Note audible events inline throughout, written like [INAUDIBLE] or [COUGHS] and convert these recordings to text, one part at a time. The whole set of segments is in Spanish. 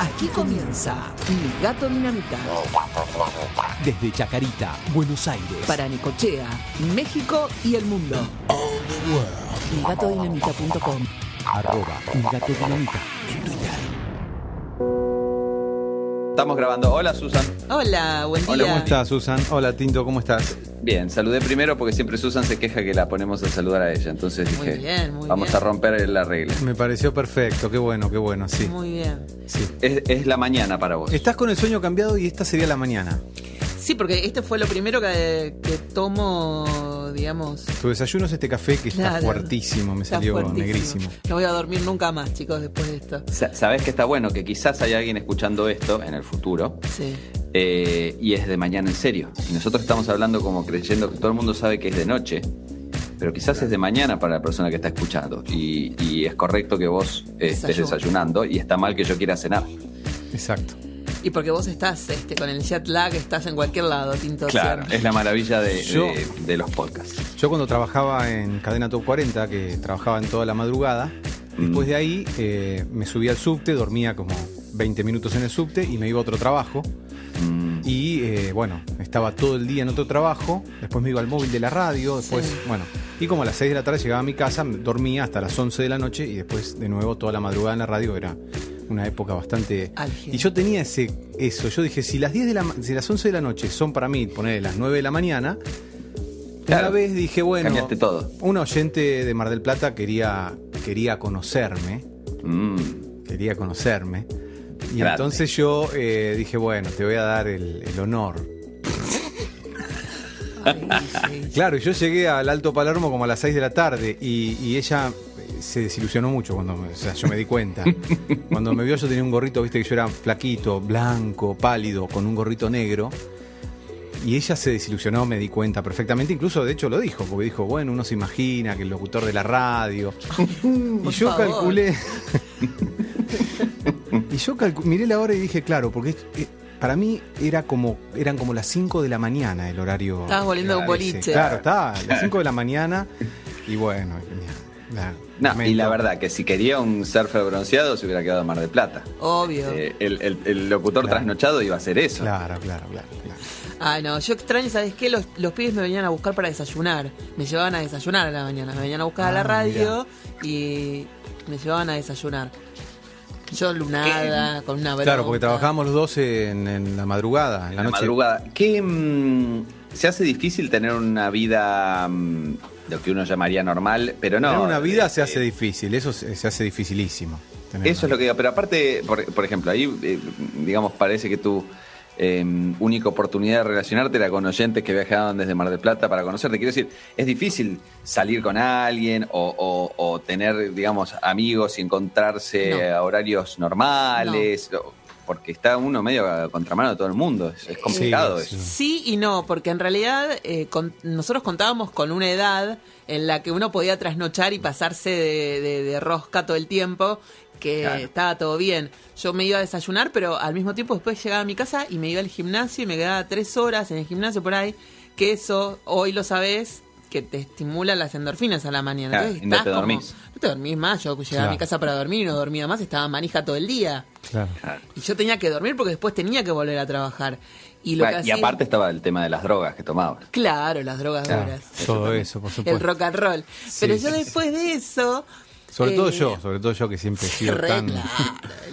Aquí comienza Mi Gato Dinamita. Desde Chacarita, Buenos Aires. Para Necochea, México y el mundo. Migatodinamita.com Arroba Mi Gato Dinamita en Twitter. Estamos grabando. Hola, Susan. Hola, buen día. Hola, ¿Cómo estás, Susan? Hola, Tinto, ¿cómo estás? Bien, saludé primero porque siempre Susan se queja que la ponemos a saludar a ella. Entonces Muy dije, bien, muy vamos bien. a romper la regla. Me pareció perfecto, qué bueno, qué bueno, sí. Muy bien. sí. Es, es la mañana para vos. Estás con el sueño cambiado y esta sería la mañana. Sí, porque este fue lo primero que, que tomo, digamos. Tu desayuno es este café que está Claro. fuertísimo, me Está salió fuertísimo. negrísimo. No voy a dormir nunca más, chicos, después de esto. Sa- Sabés que está bueno que quizás hay alguien escuchando esto en el futuro Sí. eh, y es de mañana en serio. Y nosotros estamos hablando como creyendo que todo el mundo sabe que es de noche, pero quizás es de mañana para la persona que está escuchando. Y, y es correcto que vos eh, estés Desayuno. desayunando y está mal que yo quiera cenar. Exacto. Y porque vos estás este, con el jet lag, estás en cualquier lado, Tinto. Claro, es la maravilla de, Yo- de- de los podcasts. Yo cuando trabajaba en Cadena Top 40, que trabajaba en toda la madrugada, después de ahí eh, me subía al subte, dormía como 20 minutos en el subte y me iba a otro trabajo. Mm, Y eh, bueno, estaba todo el día en otro trabajo, después me iba al móvil de la radio, después, Sí. bueno, y como a las 6 de la tarde llegaba a mi casa, dormía hasta las 11 de la noche y después de nuevo toda la madrugada en la radio era una época bastante... Y yo tenía ese eso, yo dije, si las 10 de la si las 11 de la noche son para mí, poner las 9 de la mañana, Claro. una vez dije, bueno, Cambiaste todo. un oyente de Mar del Plata quería, quería conocerme, mm. quería conocerme. Y Grande. entonces yo eh, dije, bueno, te voy a dar el, el honor. Claro, y yo llegué al Alto Palermo como a las 6 de la tarde y, y ella eh, se desilusionó mucho cuando me, o sea, yo me di cuenta. cuando me vio yo tenía un gorrito, viste que yo era flaquito, blanco, pálido, con un gorrito negro. Y ella se desilusionó, me di cuenta perfectamente, incluso de hecho lo dijo, porque dijo, bueno, uno se imagina que el locutor de la radio. [LAUGHS] y yo favor. calculé. [LAUGHS] y yo calcu- miré la hora y dije, claro, porque eh, para mí era como, eran como las 5 de la mañana el horario. Estabas volviendo de un boliche. Claro, a las 5 de la mañana y bueno. y la verdad que si quería un surfer bronceado se hubiera quedado en Mar del Plata. Obvio. Eh, el, el- el locutor Claro. trasnochado iba a hacer eso. Claro, claro, claro. claro. Ay, no, yo extraño, ¿sabes qué? Los, los pibes me venían a buscar para desayunar. Me llevaban a desayunar a la mañana. Me venían a buscar a la Ah, radio y me llevaban a desayunar. Yo lunada, con una Claro, bronca. porque trabajábamos los dos en, en la madrugada, en la, La noche. madrugada. ¿Qué mm, se hace difícil tener una vida mm, lo que uno llamaría normal, pero no. Tener una vida eh, se hace eh, difícil, eso se, se hace dificilísimo. Eso es lo que digo, pero aparte, por, por ejemplo, ahí, eh, digamos, parece que tu eh, única oportunidad de relacionarte era con oyentes que viajaban desde Mar del Plata para conocerte. Quiero decir, es difícil salir con alguien o, o- o tener, digamos, amigos y encontrarse No. a horarios normales, porque está uno medio a contramano de todo el mundo. Es, es complicado Sí, eso. Sí y no, porque en realidad eh, con- nosotros contábamos con una edad en la que uno podía trasnochar y pasarse de, de- de rosca todo el tiempo, que Claro. estaba todo bien. Yo me iba a desayunar, pero al mismo tiempo después llegaba a mi casa y me iba al gimnasio y me quedaba tres horas en el gimnasio por ahí, que eso hoy lo sabés que te estimula las endorfinas a la mañana. Claro, Entonces y no estás te como- dormís. no te dormís más, yo llegaba a mi casa para dormir y no dormía más, estaba manija todo el día. Claro. Y yo tenía que dormir porque después tenía que volver a trabajar. Y lo Bueno, que y hacía- aparte estaba el tema de las drogas que tomabas. Claro, las drogas Claro. duras. Todo eso, por El supuesto. rock and roll. Pero yo sí, después de eso. Sobre todo eh, yo, sobre todo yo que siempre he [LAUGHS] sido tan... claro,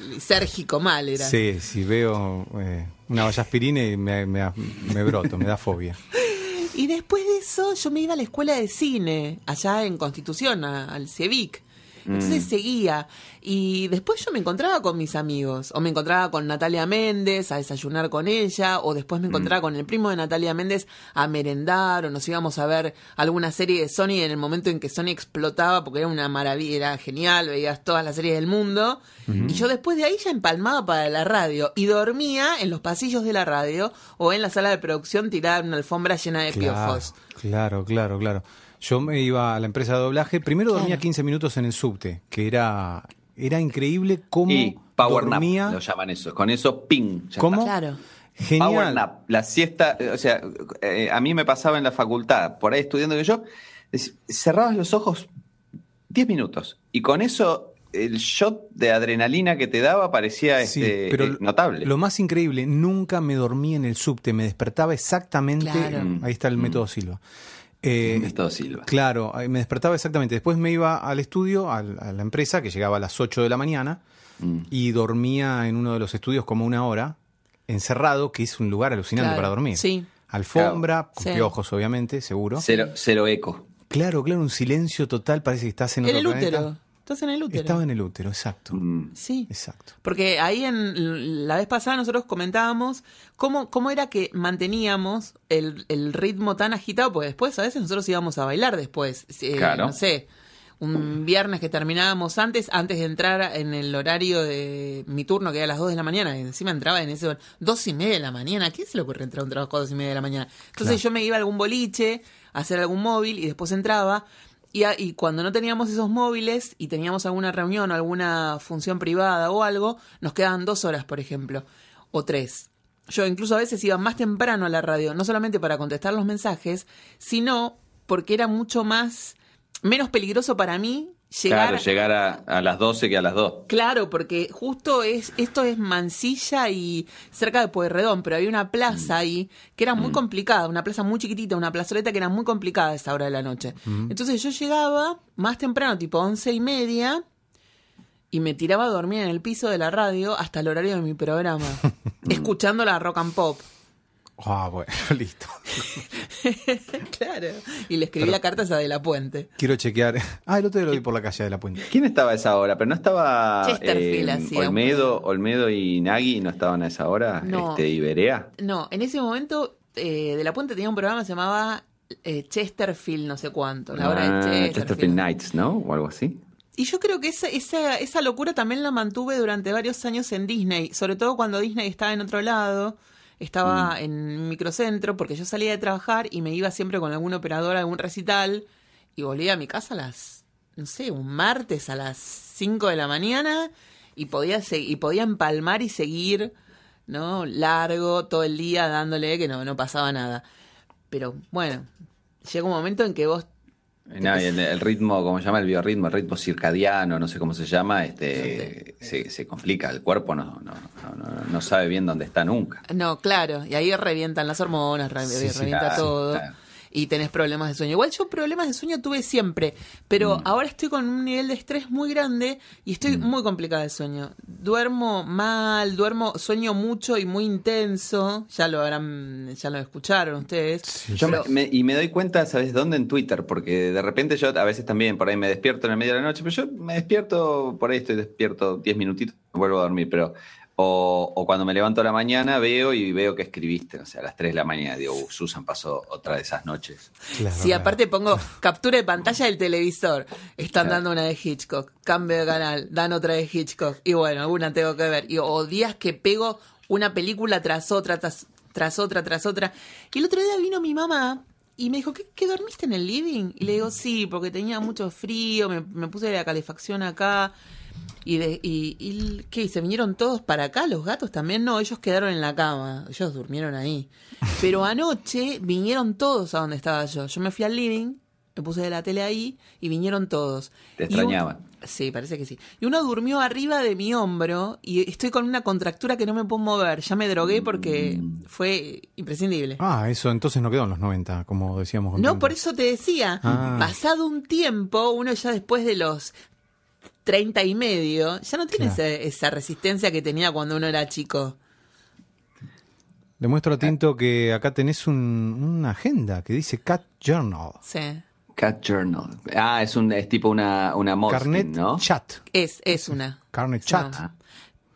lisérgico mal era. Sí, si veo eh, una valla aspirina y me, me, me broto, me da fobia. [LAUGHS] Y después de eso yo me iba a la escuela de cine, allá en Constitución, a- al CEVIC. Entonces Mm. seguía. Y después yo me encontraba con mis amigos. O me encontraba con Natalia Méndez a desayunar con ella. O después Mm. me encontraba con el primo de Natalia Méndez a merendar. O nos íbamos a ver alguna serie de Sony en el momento en que Sony explotaba. Porque era una maravilla, era genial. Veías todas las series del mundo. Y yo después de ahí ya empalmaba para la radio. Y dormía en los pasillos de la radio. O en la sala de producción tirada en una alfombra llena de Claro, piojos. claro, claro, claro. Yo me iba a la empresa de doblaje, primero dormía Claro. 15 minutos en el subte, que era, era increíble cómo Y Power dormía. Nap, lo llaman eso. Con eso, ping. ya ¿Cómo? Claro. Genial. Power nap, la siesta, o sea, eh, a mí me pasaba en la facultad, por ahí estudiando que yo, cerrabas los ojos 10 minutos y con eso el shot de adrenalina que te daba parecía Sí, este, pero eh, notable. Lo más increíble, nunca me dormí en el subte, me despertaba exactamente. Claro. Ahí está el método Silva. Eh, Método Silva. Claro, me despertaba exactamente. Después me iba al estudio, a la empresa, que llegaba a las 8 de la mañana, Mm. y dormía en uno de los estudios como una hora, encerrado, que es un lugar alucinante Claro, para dormir. sí. Alfombra, con Sí. piojos, obviamente, seguro. Cero, cero eco. Claro, claro, un silencio total, parece que estás en En otro el planeta. útero. Estás en el útero. Estaba en el útero, exacto. Mm. Sí. Exacto. Porque ahí en la vez pasada nosotros comentábamos cómo, cómo era que manteníamos el, el ritmo tan agitado, porque después a veces nosotros íbamos a bailar después. Eh, Claro. No sé, un viernes que terminábamos antes, antes de entrar en el horario de mi turno, que era a las 2 de la mañana, y encima entraba en ese dos y media de la mañana. ¿A quién se le ocurre entrar a un trabajo a dos y media de la mañana? Entonces Claro. yo me iba a algún boliche, a hacer algún móvil y después entraba. Y, cuando no teníamos esos móviles y teníamos alguna reunión o alguna función privada o algo, nos quedaban dos horas, por ejemplo, o tres. Yo incluso a veces iba más temprano a la radio, no solamente para contestar los mensajes, sino porque era mucho más, menos peligroso para mí llegar Claro, llegar a, a las 12 que a las 2. Claro, porque justo es esto es Mansilla y cerca de Pueyrredón, pero había una plaza ahí que era muy complicada, una plaza muy chiquitita, una plazoleta que era muy complicada a esa hora de la noche. Entonces yo llegaba más temprano, tipo once y media, y me tiraba a dormir en el piso de la radio hasta el horario de mi programa, [LAUGHS] escuchando la rock and pop. Ah, bueno, [LAUGHS] listo. [LAUGHS] claro. Y le escribí la carta esa de la puente. Quiero chequear. Ah, el otro día lo vi por la calle de la puente. ¿Quién estaba a esa hora? Pero no estaba Chesterfield hacía un Olmedo, Olmedo y Nagui no estaban a esa hora, No. este, y Berea. No, en ese momento eh, de la puente tenía un programa que se llamaba eh, Chesterfield, no sé cuánto, la hora Ah, de Chesterfield. Chesterfield Nights, ¿no? O algo así. Y yo creo que esa, esa, esa locura también la mantuve durante varios años en Disney, sobre todo cuando Disney estaba en otro lado, estaba en microcentro, porque yo salía de trabajar y me iba siempre con algún operador a algún recital y volvía a mi casa a las, no sé, un martes a las 5 de la mañana y podía, y podía empalmar y seguir, ¿no? Largo, todo el día dándole que no, no pasaba nada. Pero bueno, llega un momento en que vos no, el, el ritmo, como se llama el biorritmo, el ritmo circadiano, no sé cómo se llama, este, se, se complica. El cuerpo no, no, no, no- sabe bien dónde está nunca. No, claro, y ahí revientan las hormonas, re- Sí, sí, revienta claro, todo. claro. Y tenés problemas de sueño. Igual yo problemas de sueño tuve siempre, pero Mm. ahora estoy con un nivel de estrés muy grande y estoy muy complicada de sueño. Duermo mal, duermo, sueño mucho y muy intenso. Ya lo habrán, ya lo escucharon ustedes. Yo me- Pero- me- y me doy cuenta, ¿sabes dónde? En Twitter, porque de repente yo a veces también por ahí me despierto en el medio de la noche, pero yo me despierto, por ahí estoy despierto 10 minutitos, vuelvo a dormir, pero. O, o cuando me levanto a la mañana veo y veo que escribiste, o sea, a las 3 de la mañana, digo, "Uh, Susan pasó otra de esas noches. Claro, Sí, claro. aparte pongo [LAUGHS] captura de pantalla del televisor. Están Claro. dando una de Hitchcock. Cambio de canal, dan otra de Hitchcock. Y bueno, alguna tengo que ver. Y, o días que pego una película tras otra, tras, tras otra, tras otra. Y el otro día vino mi mamá y me dijo, ¿qué, qué dormiste en el living? Y le digo, sí, porque tenía mucho frío, me, me puse la calefacción acá. Y, de, y, y ¿qué? ¿Y ¿Se vinieron todos para acá? ¿Los gatos también? No, ellos quedaron en la cama. Ellos durmieron ahí. Pero anoche vinieron todos a donde estaba yo. Yo me fui al living, me puse de la tele ahí y vinieron todos. Te extrañaban. Sí, parece que sí. Y uno durmió arriba de mi hombro y estoy con una contractura que no me puedo mover. Ya me drogué porque fue imprescindible. Ah, eso entonces no quedó en los 90, como decíamos. No, por eso te decía, Ah. pasado un tiempo, uno ya después de los 30 y medio, ya no tiene Claro. esa resistencia que tenía cuando uno era chico. Le muestro a Tinto que acá tenés un- una agenda que dice Cat Journal. Sí. Cat Journal. Ah, es, un, es tipo una, una Carnet ¿no? Chat. Es, es una. Carnet No. Chat.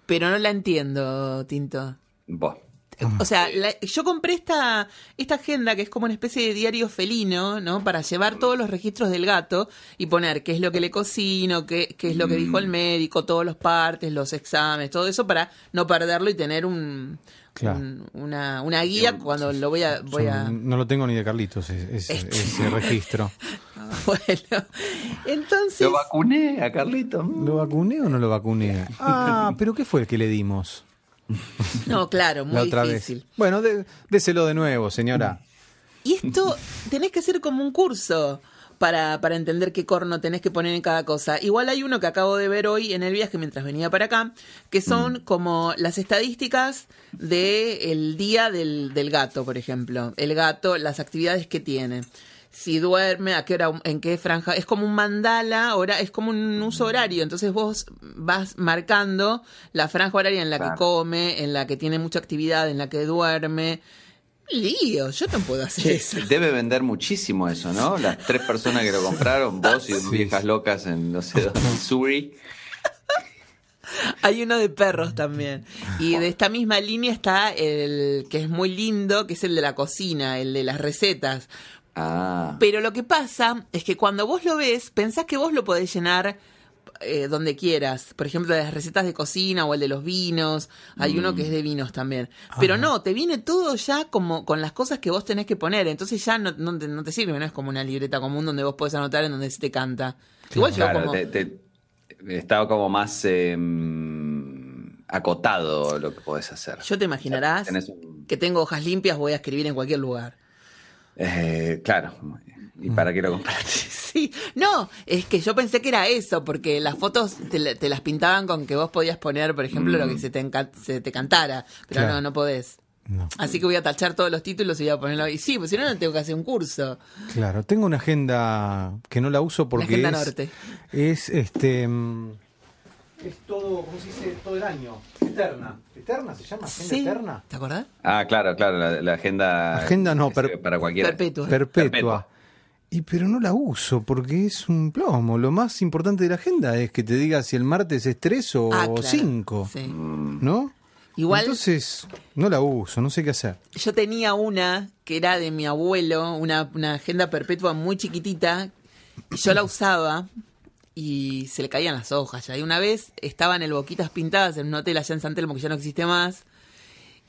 Pero no la entiendo, Tinto. O sea, la- yo compré esta, esta agenda que es como una especie de diario felino, ¿no? Para llevar todos los registros del gato y poner qué es lo que le cocino, qué, qué es lo que dijo el médico, todos los partes, los exámenes, todo eso para no perderlo y tener un, Claro. un- una, una guía cuando lo voy a... Voy a... No lo tengo ni de Carlitos, ese, ese- Este. ese registro. [LAUGHS] Bueno, entonces... Lo vacuné a Carlito. Mm. ¿Lo vacuné o no lo vacuné? [LAUGHS] Ah, pero ¿qué fue el que le dimos [LAUGHS] No, claro, muy difícil. vez? Bueno, de- déselo de nuevo, señora. Y esto tenés que hacer como un curso, para, para entender qué corno tenés que poner en cada cosa. Igual hay uno que acabo de ver hoy en el viaje mientras venía para acá, que son como las estadísticas del día del, del gato, por ejemplo. El gato, las actividades que tiene. Si duerme, a qué hora, en qué franja. Es como un mandala, hora, es como un uso horario. Entonces vos vas marcando la franja horaria en la que come, en la que tiene mucha actividad, en la que duerme. Lío, yo no puedo hacer Che, eso. debe vender muchísimo eso, ¿no? Las tres personas que lo [LAUGHS] compraron, vos y Sí. viejas locas en, no sé, dónde, Missouri. Hay uno de perros también. Y de esta misma línea está el que es muy lindo, que es el de la cocina, el de las recetas. Ah, Pero lo que pasa es que cuando vos lo ves, pensás que vos lo podés llenar eh, donde quieras. Por ejemplo, las recetas de cocina o el de los vinos. Hay uno que es de vinos también. Pero no, te viene todo ya como con las cosas que vos tenés que poner. Entonces ya no, no te, no te sirve, no es como una libreta común donde vos podés anotar en donde se te canta. Igual yo claro, como... te- te- estaba como más eh, mm, acotado lo que podés hacer. Yo te imaginarás un- que tengo hojas limpias, voy a escribir en cualquier lugar. Eh, claro. ¿Y para qué lo compraste? [LAUGHS] Sí, no, es que yo pensé que era eso, porque las fotos te, la- te las pintaban con que vos podías poner, por ejemplo, lo que se te, se te cantara, pero Claro. no, no podés. No. Así que voy a tachar todos los títulos y voy a ponerlo ahí. Sí, pues si no, no tengo que hacer un curso. Claro, tengo una agenda que no la uso porque agenda es, norte. es este mm, es todo, ¿cómo se dice? Todo el año, eterna. ¿Eterna se llama? ¿Agenda Sí. eterna? ¿Te acordás? Ah, claro, claro, la, la agenda. Agenda no, per- para cualquiera. Perpetua. Perpetua. Perpetua. Y pero no la uso porque es un plomo. Lo más importante de la agenda es que te diga si el martes es 3 o Ah, claro. 5. Sí. ¿No? Igual- Entonces, no la uso, no sé qué hacer. Yo tenía una que era de mi abuelo, una, una agenda perpetua muy chiquitita, y yo la usaba y se le caían las hojas ya. Y una vez estaban el Boquitas Pintadas en un hotel allá en San Telmo que ya no existe más.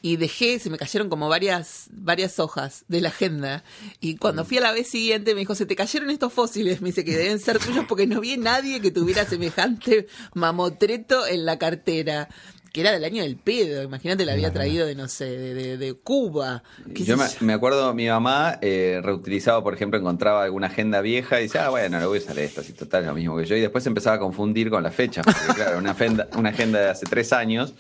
Y dejé, se me cayeron como varias, varias hojas de la agenda. Y cuando fui a la vez siguiente me dijo, se te cayeron estos fósiles. Me dice que deben ser tuyos porque no vi a nadie que tuviera [LAUGHS] semejante mamotreto en la cartera. Que era del año del pedo. Imagínate, la había traído de, no sé, de, de- de Cuba. ¿Qué Yo me, me acuerdo, mi mamá eh, reutilizaba, por ejemplo, encontraba alguna agenda vieja y decía, ah, bueno, le voy a usar esta, si total es lo mismo que yo. Y después empezaba a confundir con las fechas, porque [LAUGHS] claro, una agenda, una agenda de hace tres años.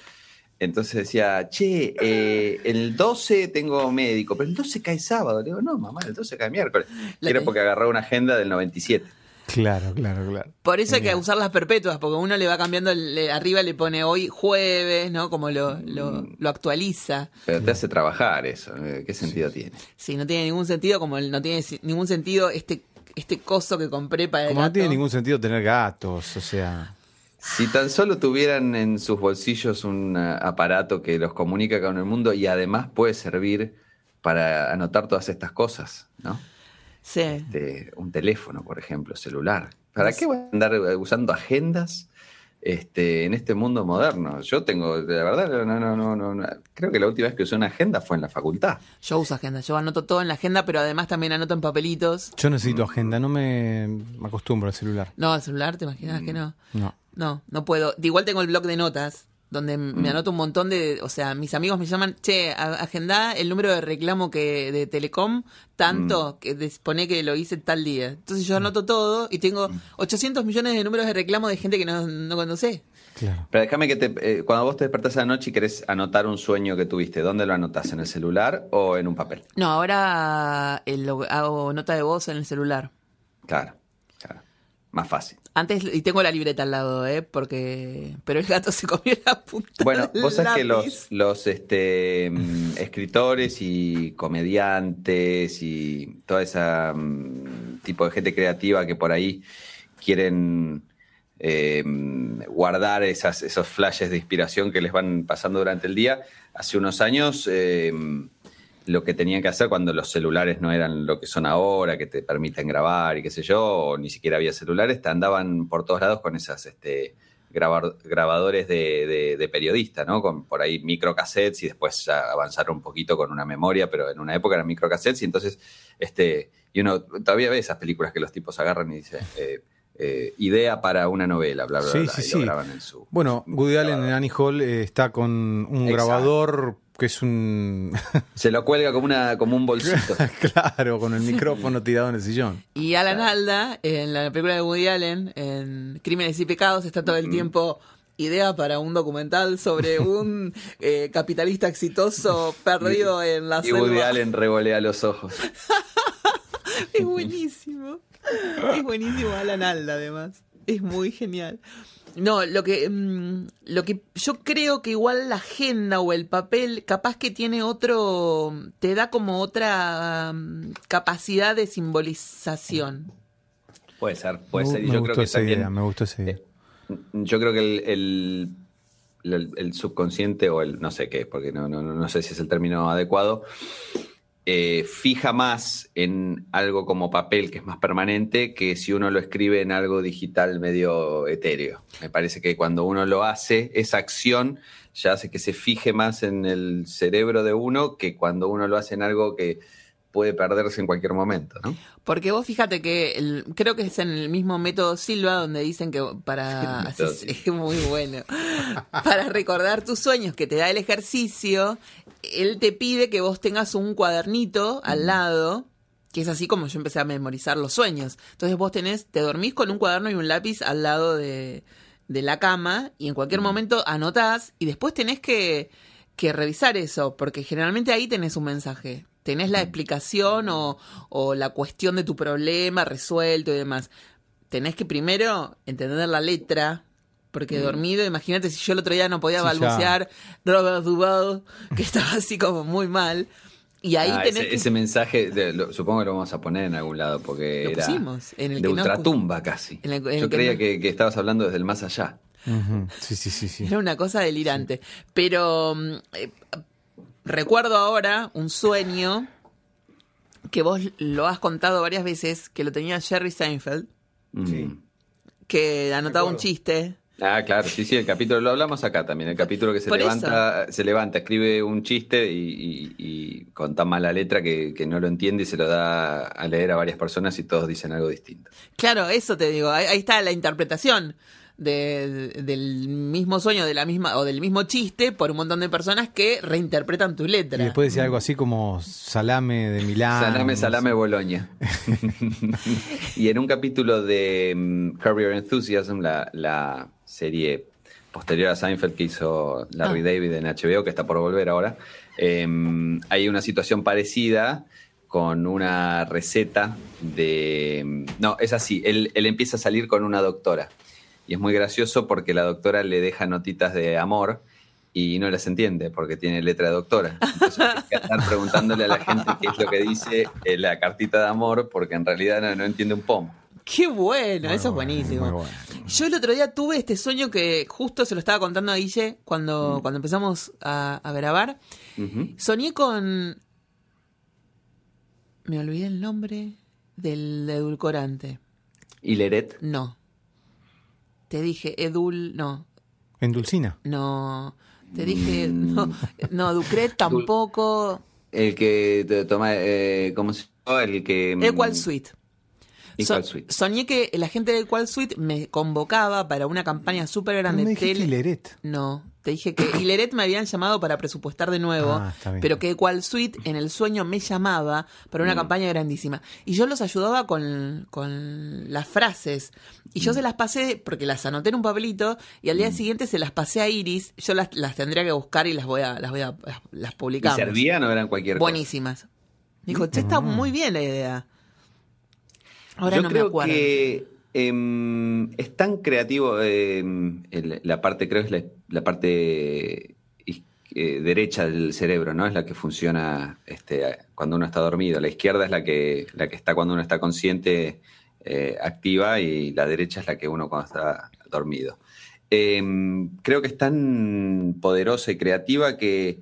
Entonces decía, che, eh, el 12 tengo médico, pero el 12 cae sábado. Le digo, no, mamá, el 12 cae miércoles. La Y era porque agarró una agenda del 97. Claro, claro, claro. Por eso hay que usar las perpetuas, porque uno le va cambiando, le- arriba le pone hoy jueves, ¿no? Como lo, lo, lo actualiza. Pero te hace trabajar eso. ¿Qué sentido tiene? Sí, no tiene ningún sentido, como el- no tiene ningún sentido este, este coso que compré para el Como no tiene ningún sentido tener gatos, o sea. Si tan solo tuvieran en sus bolsillos un ah, aparato que los comunica con el mundo y además puede servir para anotar todas estas cosas, ¿no? Sí. De un teléfono, por ejemplo, celular. ¿Para qué voy a andar eh, usando agendas este, en este mundo moderno? Yo tengo, la verdad, no, no, no, no, no. creo que la última vez que usé una agenda fue en la facultad. Yo uso agenda, yo anoto todo en la agenda, pero además también anoto en papelitos. Yo necesito agenda, no me me acostumbro al celular. No, el celular, ¿te imaginas que no? No. No, no puedo. De Igual tengo el blog de notas, donde Mm. me anoto un montón de. O sea, mis amigos me llaman, che, agenda el número de reclamo que de Telecom, Mm. tanto, que pone que lo hice tal día. Entonces yo anoto todo y tengo Mm. 800 millones de números de reclamo de gente que no, no conoce. Claro. Pero déjame que te, eh, cuando vos te despertás a la noche y querés anotar un sueño que tuviste, ¿dónde lo anotás? ¿En el celular o en un papel? No, ahora eh, lo- hago nota de voz en el celular. Claro, claro. Más fácil. Antes, y tengo la libreta al lado, ¿eh? Porque. Pero el gato se comió la punta. Bueno, del vos sabés que los, los este, mm, escritores y comediantes y todo ese tipo de gente creativa que por ahí quieren eh, guardar esas, esos flashes de inspiración que les van pasando durante el día, hace unos años eh, lo que tenían que hacer cuando los celulares no eran lo que son ahora, que te permiten grabar y qué sé yo, o ni siquiera había celulares, te andaban por todos lados con esas este, grabar- grabadores de, de- de periodista, ¿no? Con por ahí microcassettes y después ya avanzaron un poquito con una memoria, pero en una época eran microcassettes y entonces, este, y uno todavía ve esas películas que los tipos agarran y dicen, eh, eh, idea para una novela, bla, bla, Sí, bla, sí, y lo sí. graban en su... Bueno, Woody Allen en Annie Hall eh, está con un Exacto. grabador que es un. [LAUGHS] Se lo cuelga como, una, como un bolsito. [LAUGHS] claro, con el micrófono tirado en el sillón. Y Alan Alda, en la película de Woody Allen, en Crímenes y Pecados, está todo el tiempo idea para un documental sobre [LAUGHS] un eh, capitalista exitoso perdido en la Y selva. Woody Allen revolea los ojos. Es buenísimo. Es buenísimo Alan Alda, además. Es muy genial. No, lo que, mm, lo que yo creo que igual la agenda o el papel capaz que tiene otro, te da como otra mm, capacidad de simbolización. Puede ser, puede ser. Y me yo gustó creo que esa también. idea, me gustó esa idea. Yo creo que el, el, el- el subconsciente o el no sé qué, porque no, no, no sé si es el término adecuado, eh, fija más en algo como papel que es más permanente que si uno lo escribe en algo digital medio etéreo. Me parece que cuando uno lo hace, esa acción ya hace que se fije más en el cerebro de uno que cuando uno lo hace en algo que puede perderse en cualquier momento, ¿no? Porque vos fíjate que el- creo que es en el mismo método Silva donde dicen que para [LAUGHS] es [LAUGHS] muy bueno para recordar tus sueños que te da el ejercicio, él te pide que vos tengas un cuadernito al lado que es así como yo empecé a memorizar los sueños. Entonces vos tenés, te dormís con un cuaderno y un lápiz al lado de, de la cama y en cualquier momento anotás y después tenés que, que revisar eso, porque generalmente ahí tenés un mensaje. Tenés la explicación o, o la cuestión de tu problema resuelto y demás. Tenés que primero entender la letra, porque dormido, imagínate si yo el otro día no podía Sí, ya. balbucear Robert Duvall, que [LAUGHS] estaba así como muy mal. Y ahí Ah, tenés ese, que... ese mensaje, de- lo- supongo que lo vamos a poner en algún lado, porque Lo era pusimos, en el de que no- ultratumba casi. en en Yo que creía no- que, que estabas hablando desde el más allá. Sí, sí, sí, sí. Era una cosa delirante. Pero mm, eh, recuerdo ahora un sueño que vos lo has contado varias veces, que lo tenía Jerry Seinfeld, Mm. que anotaba un chiste. Ah, claro, sí, sí, el capítulo lo hablamos acá también. El capítulo que se Por levanta, se levanta, escribe un chiste y, y- y con tan mala letra que, que no lo entiende y se lo da a leer a varias personas y todos dicen algo distinto. Claro, eso te digo, ahí, ahí está la interpretación de- del mismo sueño, de la misma, o del mismo chiste por un montón de personas que reinterpretan tu Y letra. después decía algo así como salame de Milán. salame, salame. Boloña. [LAUGHS] y en un capítulo de mm, Curb Your Enthusiasm, la, la serie posterior a Seinfeld que hizo Larry Ah. David en HBO, que está por volver ahora, eh, hay una situación parecida con una receta de... No, es así, él, él empieza a salir con una doctora. Y es muy gracioso porque la doctora le deja notitas de amor y no las entiende porque tiene letra de doctora. Entonces hay que estar preguntándole a la gente qué es lo que dice eh, la cartita de amor porque en realidad no, no entiende un pomo. Qué bueno, Muy eso es bueno, buenísimo. muy bueno. Yo el otro día tuve este sueño que justo se lo estaba contando a Guille cuando, cuando empezamos a, a grabar. Soñé con. Me olvidé el nombre del edulcorante. Y Leret, No. Te dije Edul. No. En Dulcina. No. Te dije. No, no Ducret tampoco. el que te toma, eh, ¿cómo se llama? El que... mm, Equal Suite. Equal So- Suite. Soñé que la gente del Qual Suite me convocaba para una campaña súper No grande me de dijiste tele. Hileret. No, te dije que [COUGHS] Hileret me habían llamado para presupuestar de nuevo, Ah, pero que Qual Suite en el sueño me llamaba para Mm. una campaña grandísima. Y yo los ayudaba con, con las frases. Y Mm. yo se las pasé, porque las anoté en un papelito, y al día siguiente se las pasé a Iris. Yo las, las tendría que buscar y las voy a, las voy a, las ¿Y publicamos. servían o eran cualquier cosa? Buenísimas. Dijo, che, está muy bien la idea. Ahora Yo no creo me acuerdo. que em, es tan creativo em, la parte, creo que es la, parte eh, derecha del cerebro, ¿no? Es la que funciona este, cuando uno está dormido. La izquierda es la que, la que está cuando uno está consciente, eh, activa, y la derecha es la que uno cuando está dormido. Em, creo que es tan poderosa y creativa que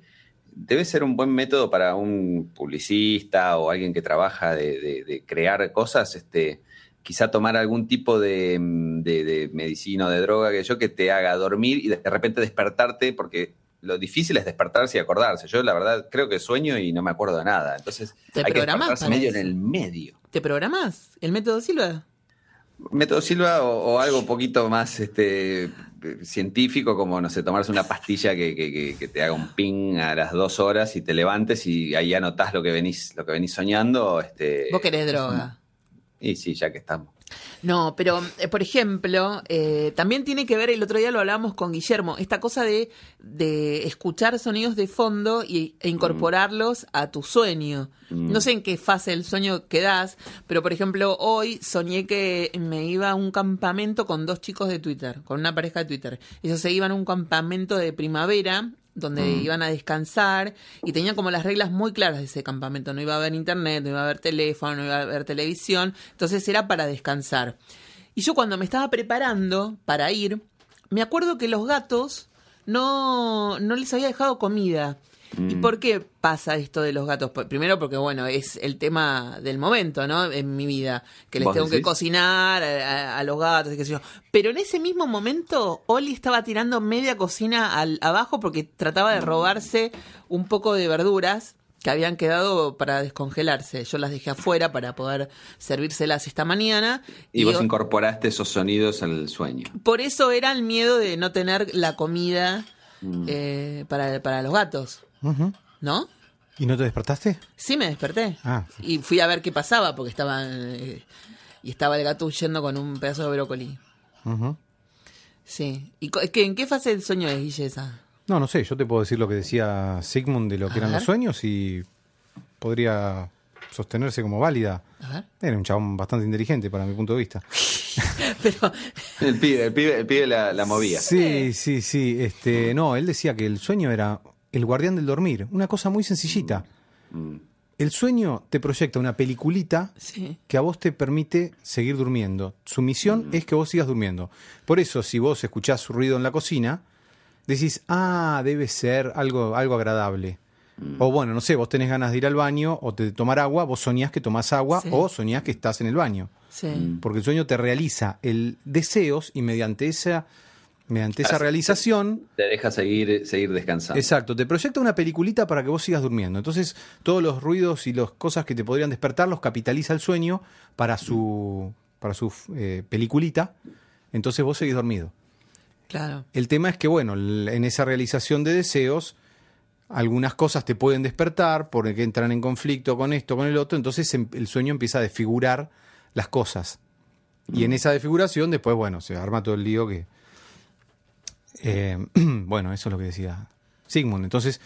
debe ser un buen método para un publicista o alguien que trabaja de, de- de crear cosas, este, quizá tomar algún tipo de, mm, de- de medicina o de droga que yo que te haga dormir y de repente despertarte, porque lo difícil es despertarse y acordarse. Yo la verdad creo que sueño y no me acuerdo de nada. Entonces Te hay que despertarse medio eso. en el medio. ¿Te programás? ¿El método Silva? Método Silva o, o algo un poquito más este, científico como, no sé, tomarse una pastilla que, que- que- que te haga un ping a las dos horas y te levantes y ahí anotás lo que venís, lo que venís soñando. Este, Vos querés droga. Y sí, ya que estamos. No, pero eh, por ejemplo, eh, también tiene que ver, el otro día lo hablábamos con Guillermo, esta cosa de, de escuchar sonidos de fondo y, e incorporarlos a tu sueño. Mm. No sé en qué fase del sueño quedás, pero por ejemplo, hoy soñé que me iba a un campamento con dos chicos de Twitter, con una pareja de Twitter. Ellos se iban a un campamento de primavera donde iban a descansar y tenían como las reglas muy claras de ese campamento. No iba a haber internet, no iba a haber teléfono, no iba a haber televisión. Entonces era para descansar. Y yo cuando me estaba preparando para ir, me acuerdo que los gatos no, no les había dejado comida. ¿Y por qué pasa esto de los gatos? Primero porque, bueno, es el tema del momento, ¿no? En mi vida, que les ¿Vos tengo que cocinar a, a- a los gatos y qué sé yo. Pero en ese mismo momento, Oli estaba tirando media cocina al, abajo porque trataba de robarse un poco de verduras que habían quedado para descongelarse. Yo las dejé afuera para poder servírselas esta mañana. Y, vos incorporaste esos sonidos al sueño. por eso era el miedo de no tener la comida Mm. eh, para, para los gatos, ¿no? ¿Y no te despertaste? Sí, me desperté. Ah. Y fui a ver qué pasaba, porque estaba. eh, y estaba el gato huyendo con un pedazo de brócoli. Sí. ¿Y qué- en qué fase del sueño es, Guille, esa? No, no sé, yo te puedo decir lo que decía Sigmund de lo que A eran ver. los sueños y podría sostenerse como válida. A ver. Era un chabón bastante inteligente para mi punto de vista. [LAUGHS] Pero. [LAUGHS] El pibe, el pibe, el pibe la, la movía. Sí, sí, sí. Este, no, él decía que el sueño era el guardián del dormir. Una cosa muy sencillita. Mm. El sueño te proyecta una peliculita Sí. que a vos te permite seguir durmiendo. Su misión es que vos sigas durmiendo. Por eso, si vos escuchás ruido en la cocina, decís, ah, debe ser algo, algo agradable. O bueno, no sé, vos tenés ganas de ir al baño o de tomar agua, vos soñás que tomás agua Sí. o soñás que estás en el baño. Sí. Porque el sueño te realiza el deseos y mediante esa, mediante esa realización, Te deja seguir, seguir descansando. exacto, te proyecta una peliculita para que vos sigas durmiendo. Entonces, todos los ruidos y las cosas que te podrían despertar los capitaliza el sueño para su, para su eh, peliculita. Entonces vos seguís dormido. Claro. El tema es que, bueno, en esa realización de deseos, algunas cosas te pueden despertar porque entran en conflicto con esto, con el otro, entonces em- el sueño empieza a desfigurar las cosas. Y en esa desfiguración después, bueno, se arma todo el lío que... eh, [CLEARS THROAT] bueno, eso es lo que decía Sigmund. Entonces,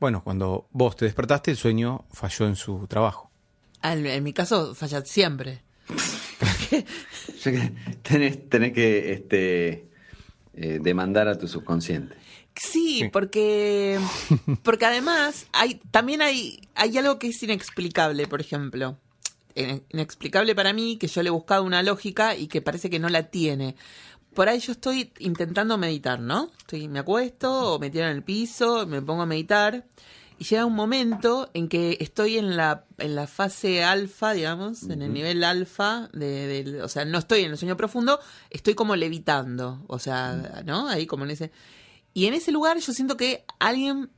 bueno, cuando vos te despertaste, el sueño falló en su trabajo. Al- en mi caso, falla siempre. [LAUGHS] Tenés, tenés que este, eh, demandar a tu subconsciente. Sí, Sí. porque porque además hay también hay hay algo que es inexplicable, por ejemplo. Eh, Inexplicable para mí que yo le he buscado una lógica y que parece que no la tiene. Por ahí yo estoy intentando meditar, ¿no? Estoy me acuesto o me tiro en el piso, me pongo a meditar y llega un momento en que estoy en la en la fase alfa, digamos, en el nivel alfa de, o sea, no estoy en el sueño profundo, estoy como levitando, o sea, ¿no? Ahí como en ese y en ese lugar yo siento que alguien,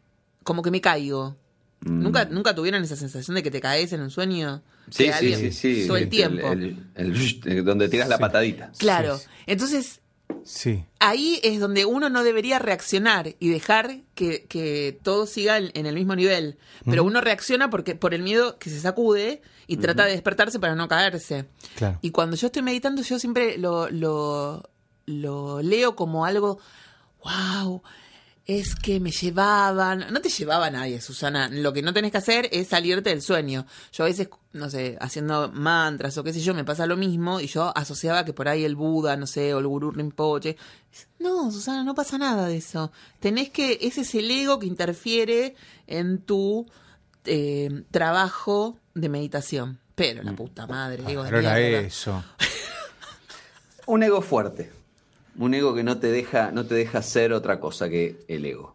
como que me caigo. Mm. ¿Nunca, ¿Nunca tuvieron esa sensación de que te caes en un sueño? Sí, sí, sí, sí. Todo el tiempo. el- el- el- [LAUGHS] donde tiras la patadita. claro. Sí, sí. Entonces, Sí. ahí es donde uno no debería reaccionar y dejar que, que todo siga en, el mismo nivel. Pero uno reacciona porque por el miedo que se sacude y trata de despertarse para no caerse. Claro. Y cuando yo estoy meditando, yo siempre lo, lo, lo leo como algo, wow, es que me llevaban, no te llevaba nadie, Susana, lo que no tenés que hacer es salirte del sueño. Yo a veces, no sé, haciendo mantras o qué sé yo, me pasa lo mismo y yo asociaba que por ahí el Buda, no sé, o el Gurú Rinpoche. No, Susana, no pasa nada de eso. Tenés que, ese es el ego que interfiere en tu eh, trabajo de meditación. Pero la puta madre, ego de Pero era eso. Un ego fuerte. Un ego que no te deja, no te deja ser otra cosa que el ego.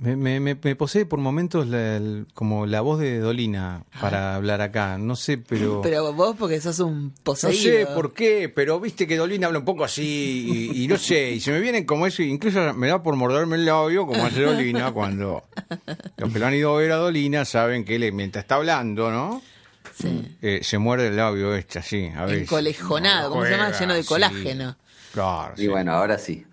Me, me, me- me posee por momentos la- el- como la voz de Dolina para hablar acá. No sé, pero. [LAUGHS] Pero vos porque sos un no poseído. sé por qué, pero viste que Dolina habla un poco así y, y no sé, y se me vienen como eso, incluso me da por morderme el labio como hace Dolina [LAUGHS] cuando los que lo han ido a ver a Dolina saben que él mientras está hablando, ¿no? Sí. Eh, se muerde el labio este así, a. Encolejonado, ¿cómo se llama? Lleno de Sí. Claro, Y sí. bueno, ahora sí.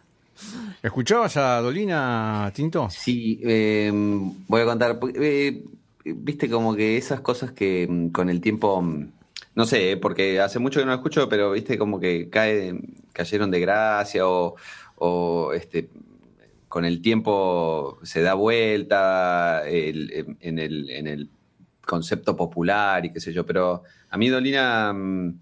¿Escuchabas a Dolina Tinto? Sí, eh, voy a contar. eh, Viste como que esas cosas que mm, con el tiempo, mm, no sé, eh, porque hace mucho que no lo escucho, pero viste como que cae, cayeron de gracia o, o, este, con el tiempo se da vuelta el- en, el, en el concepto popular y qué sé yo. Pero a mí Dolina mm,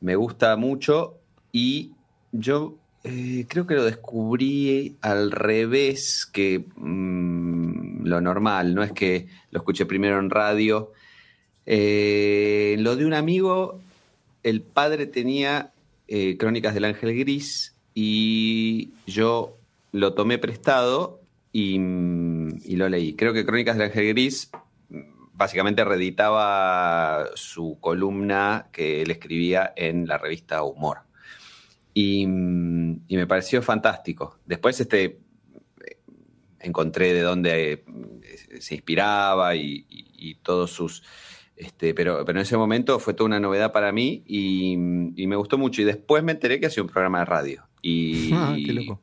me gusta mucho y yo eh, creo que lo descubrí al revés que mm, lo normal. No es que lo escuché primero en radio. Eh, lo de un amigo, el padre tenía eh, Crónicas del Ángel Gris y yo lo tomé prestado y, mm, y lo leí. Creo que Crónicas del Ángel Gris mm, básicamente reeditaba su columna que él escribía en la revista Humor. Y, y me pareció fantástico. Después este, eh, encontré de dónde eh, se inspiraba y, y- y todos sus... Este, pero, pero en ese momento fue toda una novedad para mí y, y me gustó mucho. Y después me enteré que hacía un programa de radio. Y, [LAUGHS] Ah, qué loco.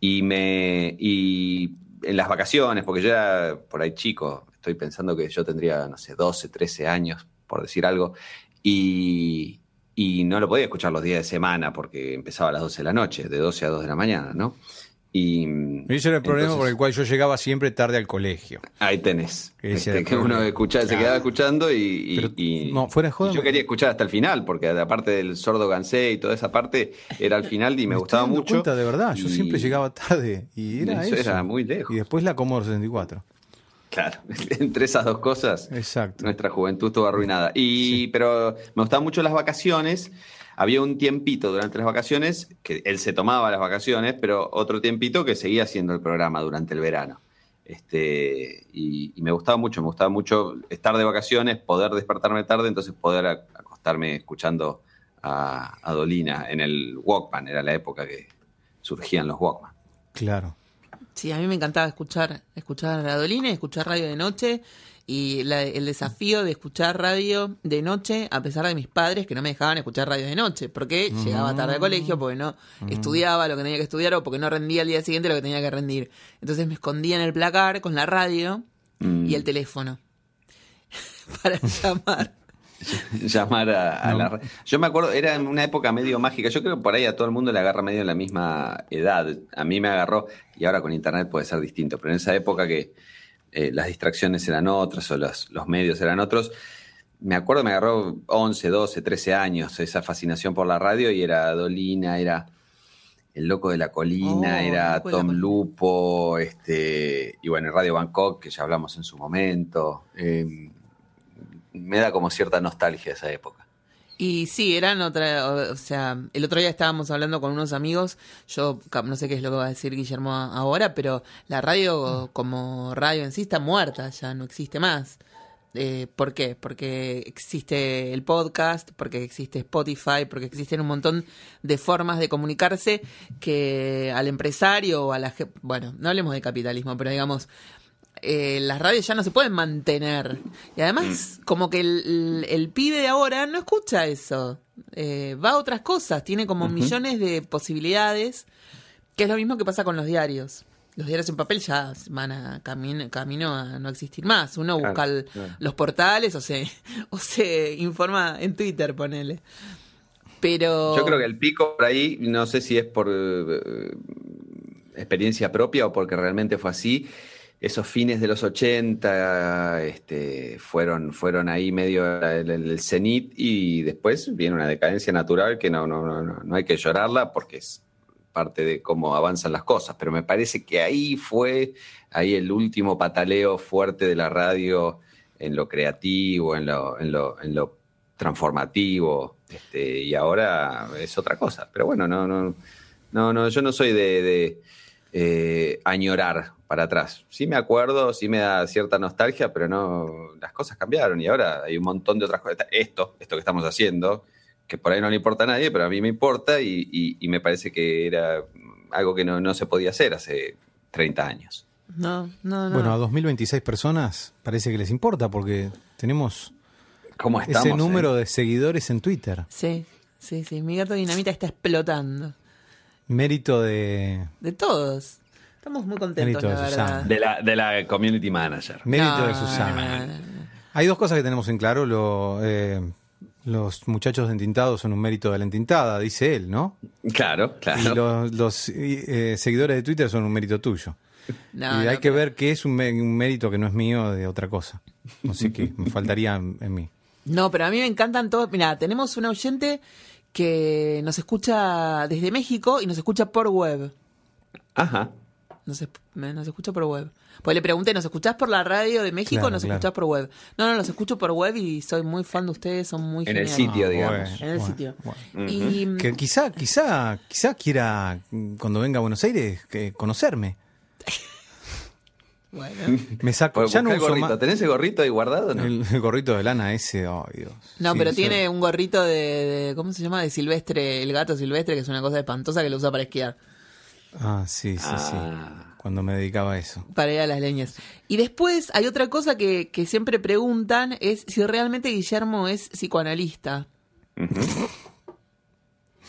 y me y en las vacaciones, porque yo era por ahí chico, estoy pensando que yo tendría, no sé, 12, 13 años, por decir algo, y, y no lo podía escuchar los días de semana porque empezaba a las 12 de la noche, de 12 a 2 de la mañana, ¿no? Y Ese era el problema entonces- por el cual yo llegaba siempre tarde al colegio. Ahí tenés. Este, que uno escuchaba, se quedaba escuchando y, y- Pero, y- no, fuera y yo quería escuchar hasta el final, porque aparte del sordo gansé y toda esa parte, era al final y me, estoy gustaba dando mucho. cuenta de verdad, yo y- siempre llegaba tarde y era Eso eso. era muy lejos. Y después la Commodore 64. Claro, [LAUGHS] entre esas dos cosas, Exacto. nuestra juventud estuvo arruinada. Y, Pero me gustaban mucho las vacaciones. Había un tiempito durante las vacaciones, que él se tomaba las vacaciones, pero otro tiempito que seguía haciendo el programa durante el verano. Este, y, y me gustaba mucho, me gustaba mucho estar de vacaciones, poder despertarme tarde, entonces poder ac- acostarme escuchando a, a Dolina en el Walkman, era la época que surgían los Walkman. Claro. Sí, a mí me encantaba escuchar, escuchar a Dolina y escuchar radio de noche. Y la- el desafío de escuchar radio de noche, a pesar de mis padres que no me dejaban escuchar radio de noche, porque llegaba tarde al colegio, porque no estudiaba lo que tenía que estudiar o porque no rendía al día siguiente lo que tenía que rendir. Entonces me escondía en el placar con la radio Mm. y el teléfono [LAUGHS] para llamar. [LAUGHS] llamar a, a la ra- Yo me acuerdo, era en una época medio mágica. Yo creo que por ahí a todo el mundo le agarra medio en la misma edad. A mí me agarró, y ahora con internet puede ser distinto, pero en esa época que eh, las distracciones eran otras o los, los medios eran otros, me acuerdo me agarró 11, 12, 13 años esa fascinación por la radio y era Dolina, era El Loco de la Colina, Oh, era la Tom. Lupo, este, y bueno, Radio Bangkok, que ya hablamos en su momento. Eh, me da como cierta nostalgia esa época. Y sí, eran otra, o, sea, el otro día estábamos hablando con unos amigos, yo no sé qué es lo que va a decir Guillermo ahora, pero la radio como radio en sí está muerta, ya no existe más. Eh, ¿Por qué? Porque existe el podcast, porque existe Spotify, porque existen un montón de formas de comunicarse que al empresario o a la bueno, no hablemos de capitalismo, pero digamos, eh, las radios ya no se pueden mantener. Y además, como que el, el- el pibe de ahora no escucha eso. Eh, va a otras cosas, tiene como millones de posibilidades, que es lo mismo que pasa con los diarios. Los diarios en papel ya van a camino, camino a no existir más. Uno Claro, busca el- claro. los portales o se, [LAUGHS] o se informa en Twitter, ponele. Pero... Yo creo que el pico por ahí, no sé si es por eh, experiencia propia o porque realmente fue así. Esos fines de los 80 este, fueron, ahí medio el, cenit y después viene una decadencia natural que no, hay que llorarla porque es parte de cómo avanzan las cosas. Pero me parece que ahí fue ahí el último pataleo fuerte de la radio en lo creativo, en lo, en lo, en lo transformativo, este, y ahora es otra cosa. Pero bueno, no, no, no, no yo no soy de, de, eh, añorar para atrás. Sí me acuerdo, sí me da cierta nostalgia, pero no, las cosas cambiaron y ahora hay un montón de otras cosas. Esto, esto que estamos haciendo, que por ahí no le importa a nadie, pero a mí me importa y, y- y me parece que era algo que no, no se podía hacer hace 30 años. No, no, no. Bueno, a 2026 personas parece que les importa porque tenemos ¿Cómo estamos? ese eh? número de seguidores en Twitter. Sí, sí, sí. Mi gato dinamita está explotando. Mérito de. De todos. Estamos muy contentos, Mérito de la Susana. verdad. De la, de la community manager. Mérito No, de Susana. no, no, no. Hay dos cosas que tenemos en claro. Lo, eh, los muchachos de entintados son un mérito de la entintada, dice él, ¿no? Claro, Y claro. los, los, eh, seguidores de Twitter son un mérito tuyo. No, y hay no, que pero- ver qué es un mérito que no es mío de otra cosa. Así que me faltaría en, en mí. No, pero a mí me encantan todos. Mira, tenemos un oyente que nos escucha desde México y nos escucha por web. Ajá. Nos, es- me- nos escucha por web. Pues le pregunté, ¿nos escuchás por la radio de México Claro, o nos claro. escuchás por web? No, no, los escucho por web y soy muy fan de ustedes, son muy En el geniales. sitio, Ah, digamos. bueno, En el bueno, sitio. bueno. Y Que quizá, quizá, quizá quiera, mm, cuando venga a Buenos Aires, que conocerme. [LAUGHS] bueno. Me saco, ya no el gorrito. más ¿Tenés el gorrito ahí guardado o no? el, el gorrito de lana ese, ay Dios. No, Sí, pero sí. tiene un gorrito de, de- ¿Cómo se llama? De silvestre, el gato silvestre, que es una cosa espantosa que lo usa para esquiar. Ah, sí, sí, Ah. sí. Cuando me dedicaba a eso. Para ir a las leñas. Y después hay otra cosa que, que siempre preguntan, es si realmente Guillermo es psicoanalista. [LAUGHS]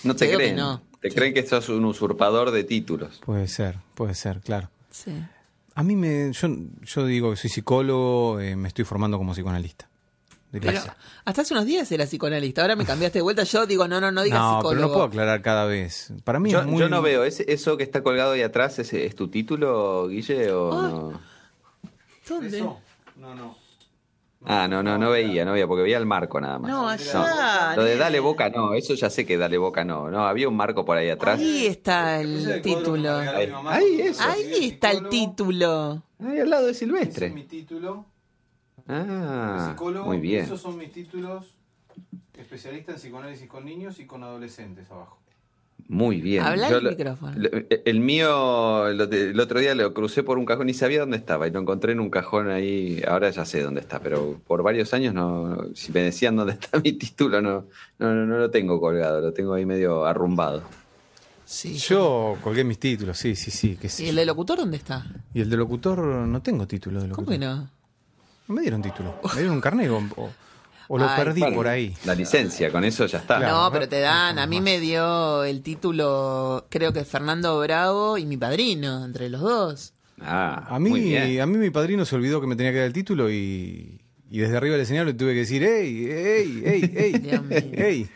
No te Creo que creen. no. Te creen que sos un usurpador de títulos. Puede ser, puede ser, claro. Sí. A mí me, yo, yo digo que soy psicólogo, eh, me estoy formando como psicoanalista. Pero hasta hace unos días era psicoanalista, ahora me cambiaste de vuelta. Yo digo, no, no, no digas no, psicólogo. pero no puedo aclarar cada vez. Para mí Yo, es muy... yo no veo, ¿es, ¿eso que está colgado ahí atrás es, es tu título, Guille? O no? ¿Dónde? No, no. Ah, no, no, no veía, no veía, porque veía el marco nada más. No, allá. Lo de. Dale Boca no, eso ya sé que Dale Boca no. No, había un marco por ahí atrás. Ahí está el título. Ahí, ahí, eso. Ahí está el título. Ahí al lado de Silvestre. título. Ah, muy bien. son mis títulos. Especialista en psicoanálisis con niños y con adolescentes abajo. Muy bien. Habla lo- micrófono. lo- el mío, el otro día lo crucé por un cajón y sabía dónde estaba y lo encontré en un cajón ahí. Ahora ya sé dónde está, pero por varios años no. Si me decían dónde está mi título, no, no, no, no lo tengo colgado, lo tengo ahí medio arrumbado. Sí. Yo colgué mis títulos, sí, sí, sí. Que sí. ¿Y el de locutor dónde está? Y el de locutor no tengo título de locutor. ¿Cómo que no? No me dieron título. Me dieron un carnet o, o- o lo Ay, perdí Bueno, por ahí. La licencia, con eso ya está. Claro. no, pero te dan. A mí me dio el título, creo que Fernando Bravo y mi padrino, entre los dos. Ah, A muy mí, bien. a mí mi padrino se olvidó que me tenía que dar el título y, y desde arriba del escenario le tuve que decir, ¡ey, ey, ey, ey! [LAUGHS] Dios mío. ¡Ey!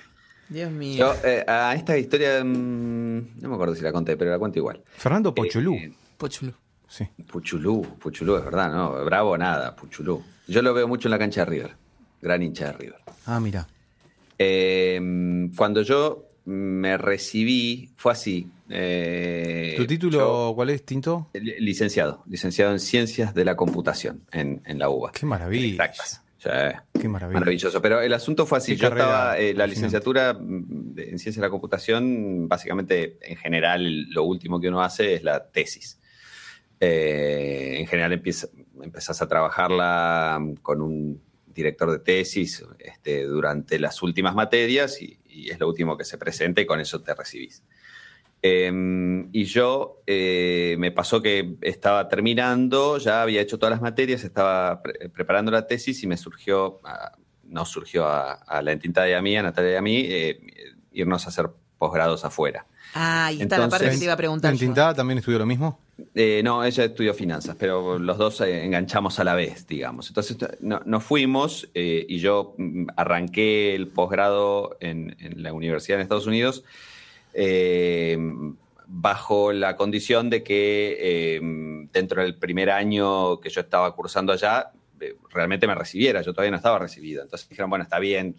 Dios mío. Yo eh, a esta historia, mm, no me acuerdo si la conté, pero la cuento igual. Fernando Pocholú. Eh, Pochulu. Sí. Puchulú, Puchulú, es verdad, ¿no? Bravo nada, Puchulú. Yo lo veo mucho en la cancha de River, gran hincha de River. Ah, mira. Eh, cuando yo me recibí, fue así. eh, ¿Tu título yo- cuál es, Tinto? li- licenciado, licenciado en Ciencias de la Computación en, en la UBA. Qué maravilla. Exactas. Sí. Qué maravilla. Maravilloso. Pero el asunto fue así. Qué Yo carrera estaba, eh, la licenciatura en ciencia de la computación, básicamente, en general, lo último que uno hace es la tesis. Eh, en general empieza, empezás a trabajarla con un director de tesis este, durante las últimas materias y, es lo último que se presenta y con eso te recibís. Eh, y yo eh, me pasó que estaba terminando, ya había hecho todas las materias, estaba pre- preparando la tesis y me surgió, ah, no surgió a, a la entintada a mí, a Natalia y a mí, eh, irnos a hacer posgrados afuera. Ah, ahí está la Entonces- parte que te iba a preguntar. ¿En. Tintada también estudió lo mismo? Eh, no, ella estudió finanzas, pero los dos eh, enganchamos a la vez, digamos. Entonces no- nos fuimos eh, y yo mm, arranqué el posgrado en, en la universidad en Estados Unidos eh, bajo la condición de que eh, dentro del primer año que yo estaba cursando allá, eh, realmente me recibiera. Yo todavía no estaba recibido. Entonces dijeron, bueno, está bien,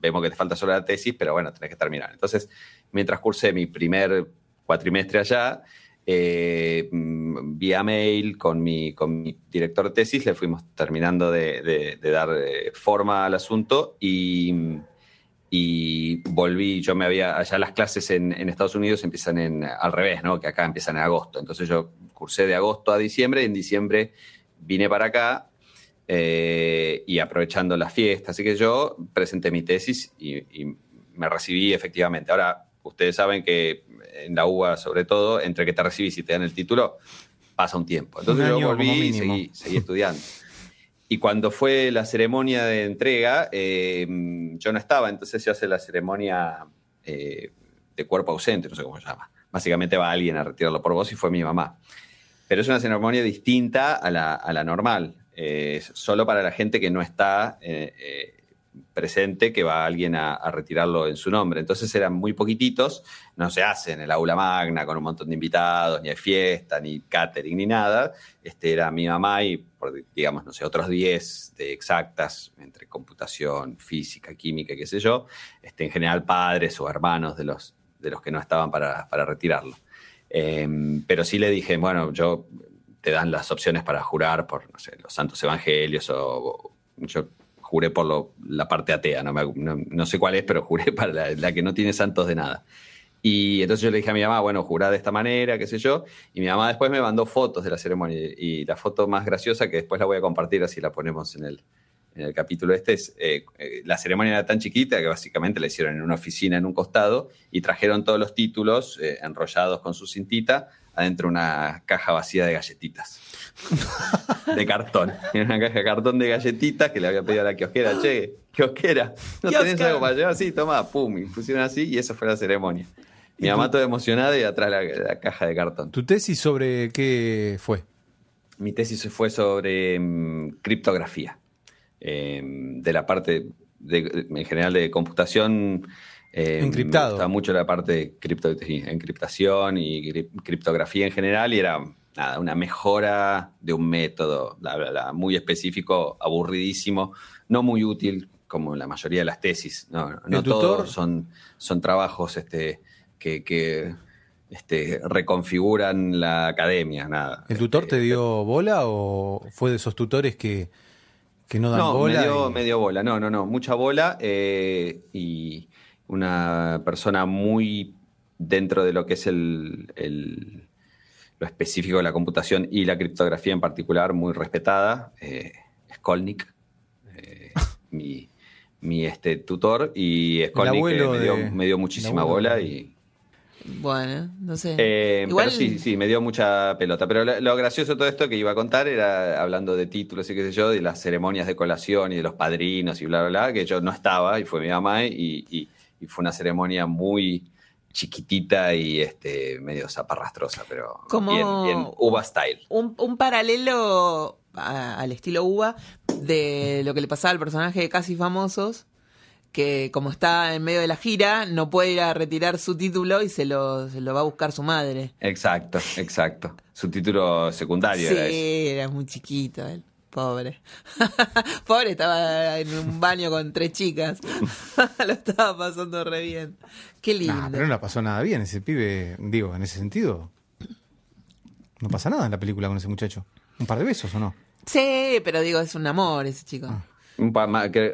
vemos que te falta solo la tesis, pero bueno, tenés que terminar. Entonces, mientras cursé mi primer cuatrimestre allá, eh, mm, vía mail con mi, con mi director de tesis, le fuimos terminando de, de- de dar eh, forma al asunto y, y volví, yo me había, allá las clases en, en Estados Unidos empiezan en, al revés, ¿no? Que acá empiezan en agosto. Entonces yo cursé de agosto a diciembre y en diciembre vine para acá eh, y aprovechando las fiestas. Así que yo presenté mi tesis y, y me recibí efectivamente. Ahora, ustedes saben que en la UBA, sobre todo, entre que te recibís y te dan el título, pasa un tiempo. Entonces Un yo volví y seguí, seguí estudiando. Y cuando fue la ceremonia de entrega, eh, yo no estaba, entonces se hace la ceremonia eh, de cuerpo ausente, no sé cómo se llama. básicamente va alguien a retirarlo por vos y fue mi mamá. Pero es una ceremonia distinta a la, a la normal. Eh, solo para la gente que no está eh, eh, presente, que va alguien a, retirarlo en su nombre. Entonces eran muy poquititos, no se hace en el aula magna con un montón de invitados, ni hay fiesta, ni catering, ni nada. Este era mi mamá y, digamos, no sé, otros 10 de exactas, entre computación, física, química, qué sé yo. Este, en general, padres o hermanos de los, de los que no estaban para, para retirarlo. Eh, pero sí le dije, bueno, yo te dan las opciones para jurar por, los santos evangelios o, o yo juré por la parte atea, no, me no- no sé cuál es, pero juré [LAUGHS] para la, la que no tiene santos de nada. Y entonces yo le dije a mi mamá, bueno, jurá de esta manera, qué sé yo. Y mi mamá después me mandó fotos de la ceremonia. Y la foto más graciosa, que después la voy a compartir, así la ponemos en el, en el capítulo este, es eh, eh, la ceremonia era tan chiquita que básicamente la hicieron en una oficina en un costado y trajeron todos los títulos eh, enrollados con su cintita adentro de una caja vacía de galletitas. de cartón. Era una caja de cartón de galletitas que le había pedido a la kiosquera, che, kiosquera, ¿no tenés Kiosca. algo para llevar? Sí, toma, pum, y pusieron así y esa fue la ceremonia. Mi mamá toda emocionada y atrás la, la caja de cartón. ¿Tu tesis sobre qué fue? Mi tesis fue sobre mm, criptografía, eh, de la parte, de- en general, de computación. Eh, Encriptado. Me gustaba mucho la parte de cripto, sí, encriptación y cri- criptografía en general, y era nada, una mejora de un método bla, bla, bla, muy específico, aburridísimo, no muy útil, como la mayoría de las tesis. No, no todos son, son trabajos este, que, que este, reconfiguran la academia. Nada. ¿El tutor Este, te dio bola o fue de esos tutores que, que no dan no, bola? me dio, y- me dio bola. No, no, no. Mucha bola eh, y una persona muy dentro de lo que es el, el- lo específico de la computación y la criptografía en particular, muy respetada. Eh, Skolnick, eh, mi, mi este, tutor, y Skolnick eh, me, dio, de- me dio muchísima bola y, Bueno, no sé. eh, Igual- Pero sí, sí, me dio mucha pelota. Pero lo, lo gracioso de todo esto que iba a contar era hablando de títulos y qué sé yo, de las ceremonias de colación y de los padrinos y bla, bla, bla, que yo no estaba y fue mi mamá y, y- y fue una ceremonia muy chiquitita y este medio zaparrastrosa, pero Como- bien, bien uva style. un, un paralelo a- al estilo uva de lo que le pasaba al personaje de Casi Famosos, que como está en medio de la gira, no puede ir a retirar su título y se lo, se lo va a buscar su madre. Exacto, exacto. Su título secundario Sí, era ese. era muy chiquito él. Pobre. [LAUGHS] Pobre, estaba en un baño con tres chicas. [LAUGHS] lo estaba pasando re bien. Qué lindo. Nah, pero no la pasó nada bien ese pibe, digo, en ese sentido. No pasa nada en la película con ese muchacho. ¿Un par de besos o no? Sí, pero digo, es un amor ese chico. Ah. Un, pa-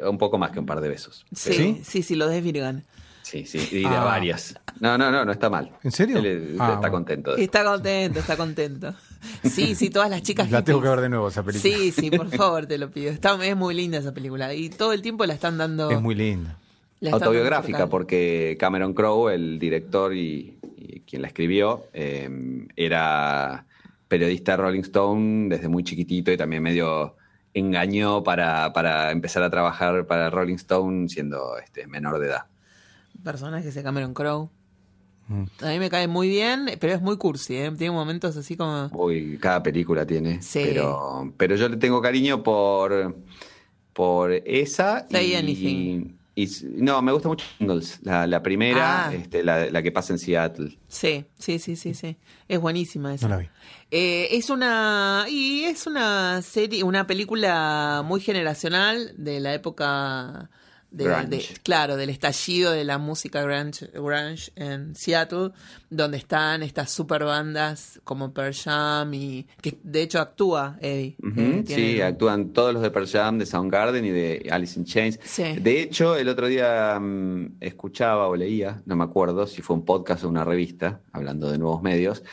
un poco más que un par de besos. Sí, ¿Sí? sí, sí, lo desvirgan. Sí, sí, y de Ah. varias. No, no, no, no está mal. ¿En serio? Él, Ah, está bueno. contento. Está contento, está contento. Sí, sí, todas las chicas. [LAUGHS] La tengo que ver de nuevo esa película. Sí, sí, por [LAUGHS] favor, te lo pido. Está, es muy linda esa película. Y todo el tiempo la están dando. Es muy linda. autobiográfica, porque Cameron Crowe, el director y, y quien la escribió, eh, era periodista de Rolling Stone desde muy chiquitito y también medio engañó para, para empezar a trabajar para Rolling Stone siendo este, menor de edad. Personaje ese Cameron Crowe. A mí me cae muy bien, pero es muy cursi, ¿eh? Tiene momentos así como. Uy, cada película tiene. Sí. Pero, pero yo le tengo cariño por, por esa. Say y, anything. y- no, me gusta mucho Singles. La, la primera, Ah. este, la, la que pasa en Seattle. Sí, sí, sí, sí, sí. Es buenísima esa. No la vi. Eh, es una. Y es una serie, una película muy generacional de la época. De, Grunge. de- claro, del estallido de la música grunge, grunge en Seattle, donde están estas super bandas como Pearl Jam y que de hecho actúa Eddie. Eh, Sí, actúan todos los de Pearl Jam, de Soundgarden y de Alice in Chains. Sí. De hecho, el otro día mm, escuchaba o leía, no me acuerdo si fue un podcast o una revista, hablando de nuevos medios,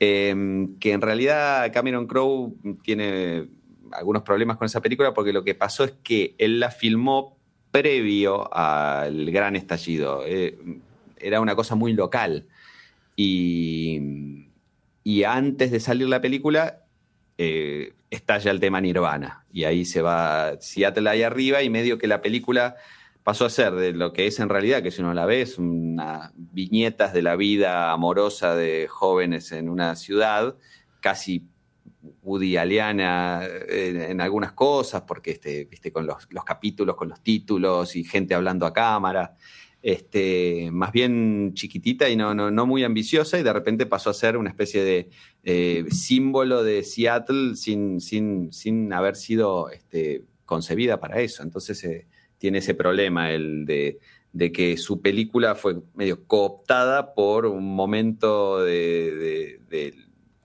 eh, que en realidad Cameron Crowe tiene algunos problemas con esa película porque lo que pasó es que él la filmó previo al gran estallido. Eh, era una cosa muy local. Y, y antes de salir la película, eh, estalla el tema Nirvana. Y ahí se va Seattle ahí arriba y medio que la película pasó a ser de lo que es en realidad, que si uno la ve, es unas viñetas de la vida amorosa de jóvenes en una ciudad, casi Woody Aliana en, en algunas cosas, porque este, viste, con los, los capítulos, con los títulos y gente hablando a cámara este, más bien chiquitita y no, no, no, muy ambiciosa, y de repente pasó a ser una especie de eh, símbolo de Seattle sin, sin, sin haber sido este, concebida para eso. Entonces eh, tiene ese problema el de, que su película fue medio cooptada por un momento de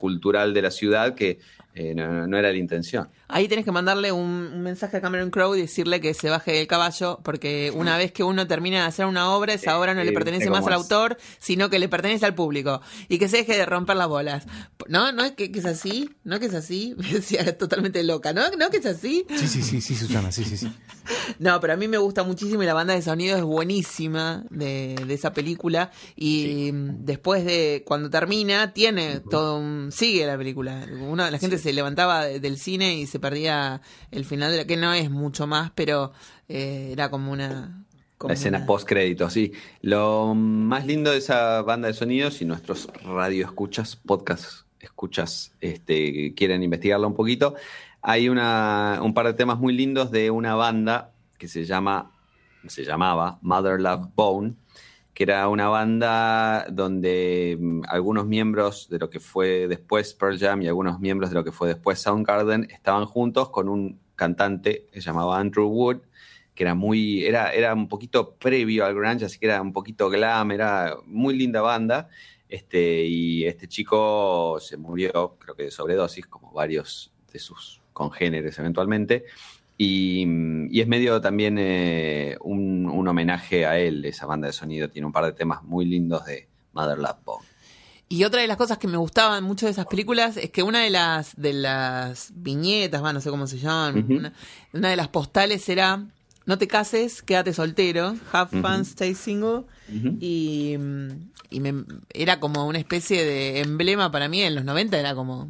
cultural de la ciudad que eh, no, no, era la intención. Ahí tenés que mandarle un, un, mensaje a Cameron Crowe y decirle que se baje del caballo, porque una vez que uno termina de hacer una obra, esa obra no eh, le pertenece más al autor, sino que le pertenece al público. Y que se deje de romper las bolas. ¿No? ¿No es que, que es así? ¿No que es así? [LAUGHS] Me decía totalmente loca. ¿No? ¿No que es así? Sí, sí, sí, sí, Susana, sí, sí, sí. [LAUGHS] no, pero a mí me gusta muchísimo y la banda de sonido es buenísima de, de esa película. Y sí. después de, cuando termina, tiene todo un... Sigue la película. Una, la gente sí. Se levantaba del cine y se perdía el final de la que no es mucho más, pero eh, era como una como la escena una... post crédito, sí. Lo más lindo de esa banda de sonidos y nuestros radio escuchas, podcast escuchas, este, quieren investigarla un poquito, hay una, un par de temas muy lindos de una banda que se llama, se llamaba Mother Love Bone, que era una banda donde mm, algunos miembros de lo que fue después Pearl Jam y algunos miembros de lo que fue después Soundgarden estaban juntos con un cantante que se llamaba Andrew Wood, que era muy, era, era un poquito previo al grunge, así que era un poquito glam, era muy linda banda. Este, y este chico se murió, creo que de sobredosis, como varios de sus congéneres eventualmente. Y, y, es medio también eh, un, un, homenaje a él, esa banda de sonido. Tiene un par de temas muy lindos de Mother Love Bone. Y otra de las cosas que me gustaban mucho de esas películas es que una de las de las viñetas, no sé cómo se llaman, uh -huh. una, una, de las postales era no te cases, quédate soltero, have fun, uh -huh. stay single. Uh -huh. Y, y me, era como una especie de emblema para mí en los 90, era como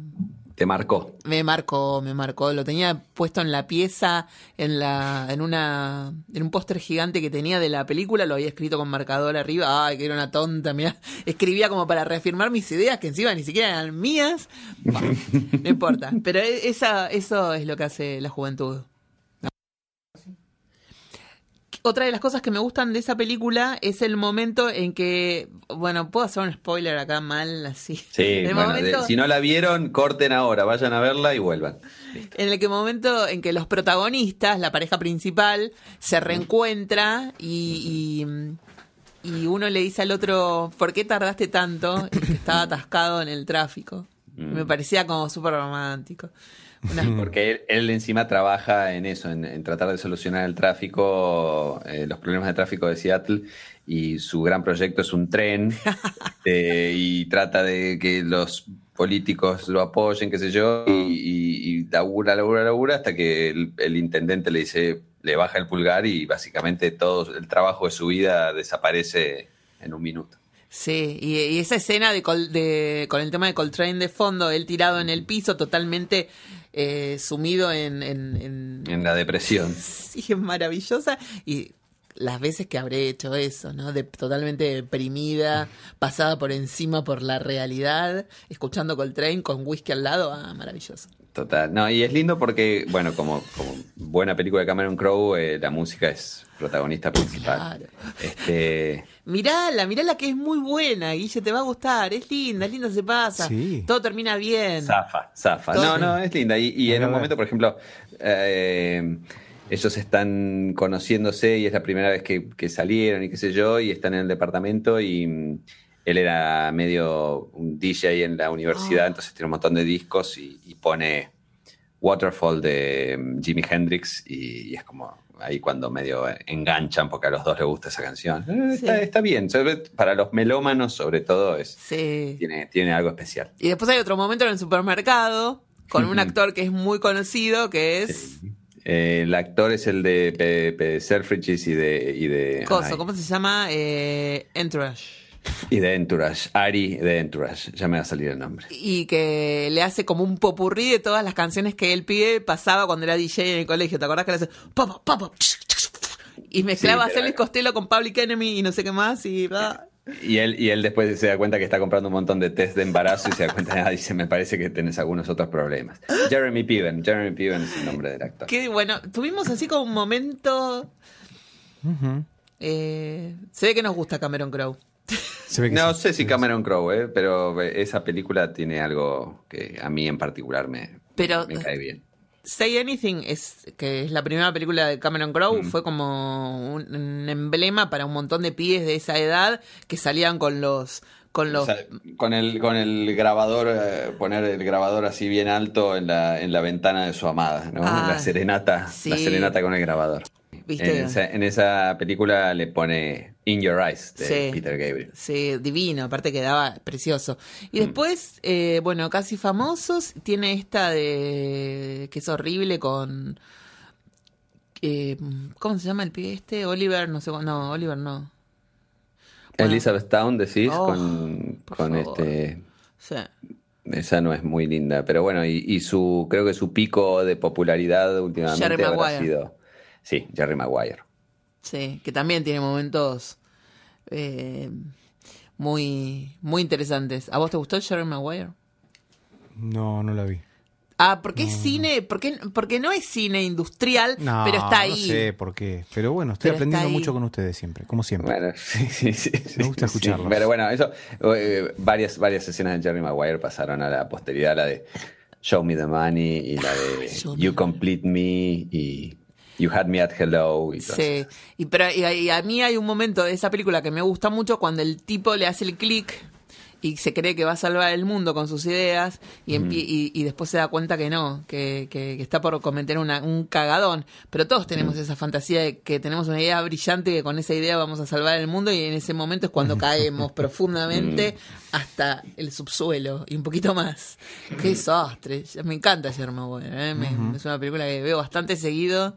marcó. Me marcó, me marcó. Lo tenía puesto en la pieza, en la, en una, en un póster gigante que tenía de la película, lo había escrito con marcador arriba. Ay, que era una tonta, mira. Escribía como para reafirmar mis ideas, que encima ni siquiera eran mías. No importa. Pero esa, eso es lo que hace la juventud. Otra de las cosas que me gustan de esa película es el momento en que, bueno, puedo hacer un spoiler acá mal, así. Sí, [LAUGHS] bueno, momento, de, si no la vieron, corten ahora, vayan a verla y vuelvan. Listo. En el que momento en que los protagonistas, la pareja principal, se reencuentra y, y, y uno le dice al otro, ¿por qué tardaste tanto? Y que estaba atascado en el tráfico. Mm. Me parecía como súper romántico. Porque él, él, encima trabaja en eso, en, en tratar de solucionar el tráfico, eh, los problemas de tráfico de Seattle, y su gran proyecto es un tren, [LAUGHS] eh, y trata de que los políticos lo apoyen, qué sé yo, y, y, y labura, labura, labura, hasta que el, el, intendente le dice, le baja el pulgar y básicamente todo el trabajo de su vida desaparece en un minuto. Sí, y, y esa escena de, Col, de, con el tema de Coltrane de fondo, él tirado en el piso, totalmente eh, sumido en, en, en, en. la depresión. [LAUGHS] Sí, es maravillosa. Y las veces que habré hecho eso, ¿no? De, totalmente deprimida, pasada por encima por la realidad, escuchando Coltrane con whisky al lado, ah, maravilloso. Total, no, y es lindo porque, bueno, como, como buena película de Cameron Crowe, eh, la música es protagonista principal. Claro. Este... Mirala, mirala que es muy buena, Guille, te va a gustar, es linda, es linda, se pasa, sí. todo termina bien. Zafa, zafa. Todo... No, no, es linda. Y, y en un momento, por ejemplo, eh, ellos están conociéndose y es la primera vez que, que, salieron y qué sé yo, y están en el departamento y él era medio un DJ en la universidad, oh. entonces tiene un montón de discos y, y pone Waterfall de mm, Jimi Hendrix y, y, es como ahí cuando medio enganchan porque a los dos les gusta esa canción. Eh, sí. Está, está, bien, para los melómanos sobre todo es, sí. tiene, tiene algo especial. Y después hay otro momento en el supermercado con un actor que es muy conocido que es... Sí. Eh, el actor es el de Selfridges y de. Y de Coso, ¿cómo se llama? Eh, Entourage. Y de Entourage, Ari de Entourage, ya me va a salir el nombre. Y que le hace como un popurrí de todas las canciones que él pide, pasaba cuando era DJ en el colegio, ¿te acordás que le hace pop, pop, Y mezclaba Sí, a Elvis Costello con Public Enemy y no sé qué más. Y, ah, Y él, y él después se da cuenta que está comprando un montón de test de embarazo y se da cuenta, ah, dice, me parece que tenés algunos otros problemas. Jeremy Piven, Jeremy Piven es el nombre del actor. qué bueno. Tuvimos así como un momento. Eh, se ve que nos gusta Cameron Crowe. Se ve que No sí. sé si Cameron Crowe, eh, pero esa película tiene algo que a mí en particular me, Pero- me cae bien. Say Anything, es, que es la primera película de Cameron Crowe, fue como un, un emblema para un montón de pibes de esa edad que salían con los. Con los O sea, con el con el grabador eh, poner el grabador así bien alto en la, en la ventana de su amada, ¿no? Ah, la serenata, sí. la serenata con el grabador. ¿Viste? En esa, en esa película le pone In Your Eyes de Sí. Peter Gabriel. Sí, divino, aparte quedaba precioso. Y después, eh, bueno, casi famosos, tiene esta de que es horrible con... eh, ¿Cómo se llama el pibe este? Oliver, no sé, no, Oliver no. Bueno. Elizabeth Town decís Oh, con, este Sí. esa no es muy linda, pero bueno, y, y su creo que su pico de popularidad últimamente Jerry habrá Maguire. sido sí, Jerry Maguire. Sí, que también tiene momentos eh, muy, muy interesantes. ¿A vos te gustó Jerry Maguire? No, no la vi. Ah, porque es cine, porque, porque no es cine industrial, No, pero está ahí. No sé por qué. Pero bueno, estoy Pero aprendiendo mucho con ustedes siempre, como siempre. Bueno, [LAUGHS] sí, sí, sí, Me gusta sí, escucharlos. Pero bueno, eso, eh, varias, varias escenas de Jerry Maguire pasaron a la posteridad, la de Show Me the Money y la de Show me You Complete Me y You Had Me at Hello y Sí, y, pero, y, a- y a mí hay un momento de esa película que me gusta mucho cuando el tipo le hace el clic y se cree que va a salvar el mundo con sus ideas y, empie- y, y después se da cuenta que no, que, que- que está por cometer una- un cagadón. Pero todos tenemos esa fantasía de que tenemos una idea brillante y que con esa idea vamos a salvar el mundo y en ese momento es cuando [LAUGHS] caemos profundamente hasta el subsuelo y un poquito más. Qué desastre. Me encanta Jeremy Maguire, ¿eh? Es una película que veo bastante seguido.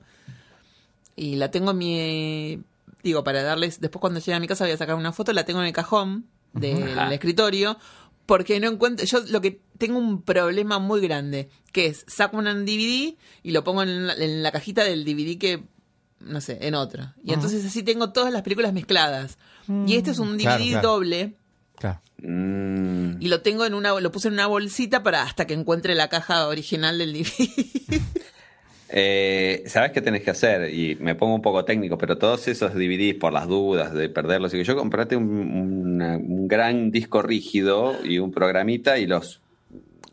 Y la tengo en mi. Digo, para darles. Después, cuando llegue a mi casa, voy a sacar una foto. La tengo en el cajón del Ajá. escritorio. Porque no encuentro. Yo lo que tengo un problema muy grande. Que es saco un DVD y lo pongo en la, en la cajita del DVD que. No sé, en otra. Y entonces así tengo todas las películas mezcladas. Y este es un DVD Claro, claro. doble. Claro. Mm, Y lo tengo en una. Lo puse en una bolsita para hasta que encuentre la caja original del DVD. [LAUGHS] eh, ¿Sabes qué tenés que hacer? Y me pongo un poco técnico, pero todos esos DVDs por las dudas de perderlos, y que yo comprate un, gran disco rígido y un programita y los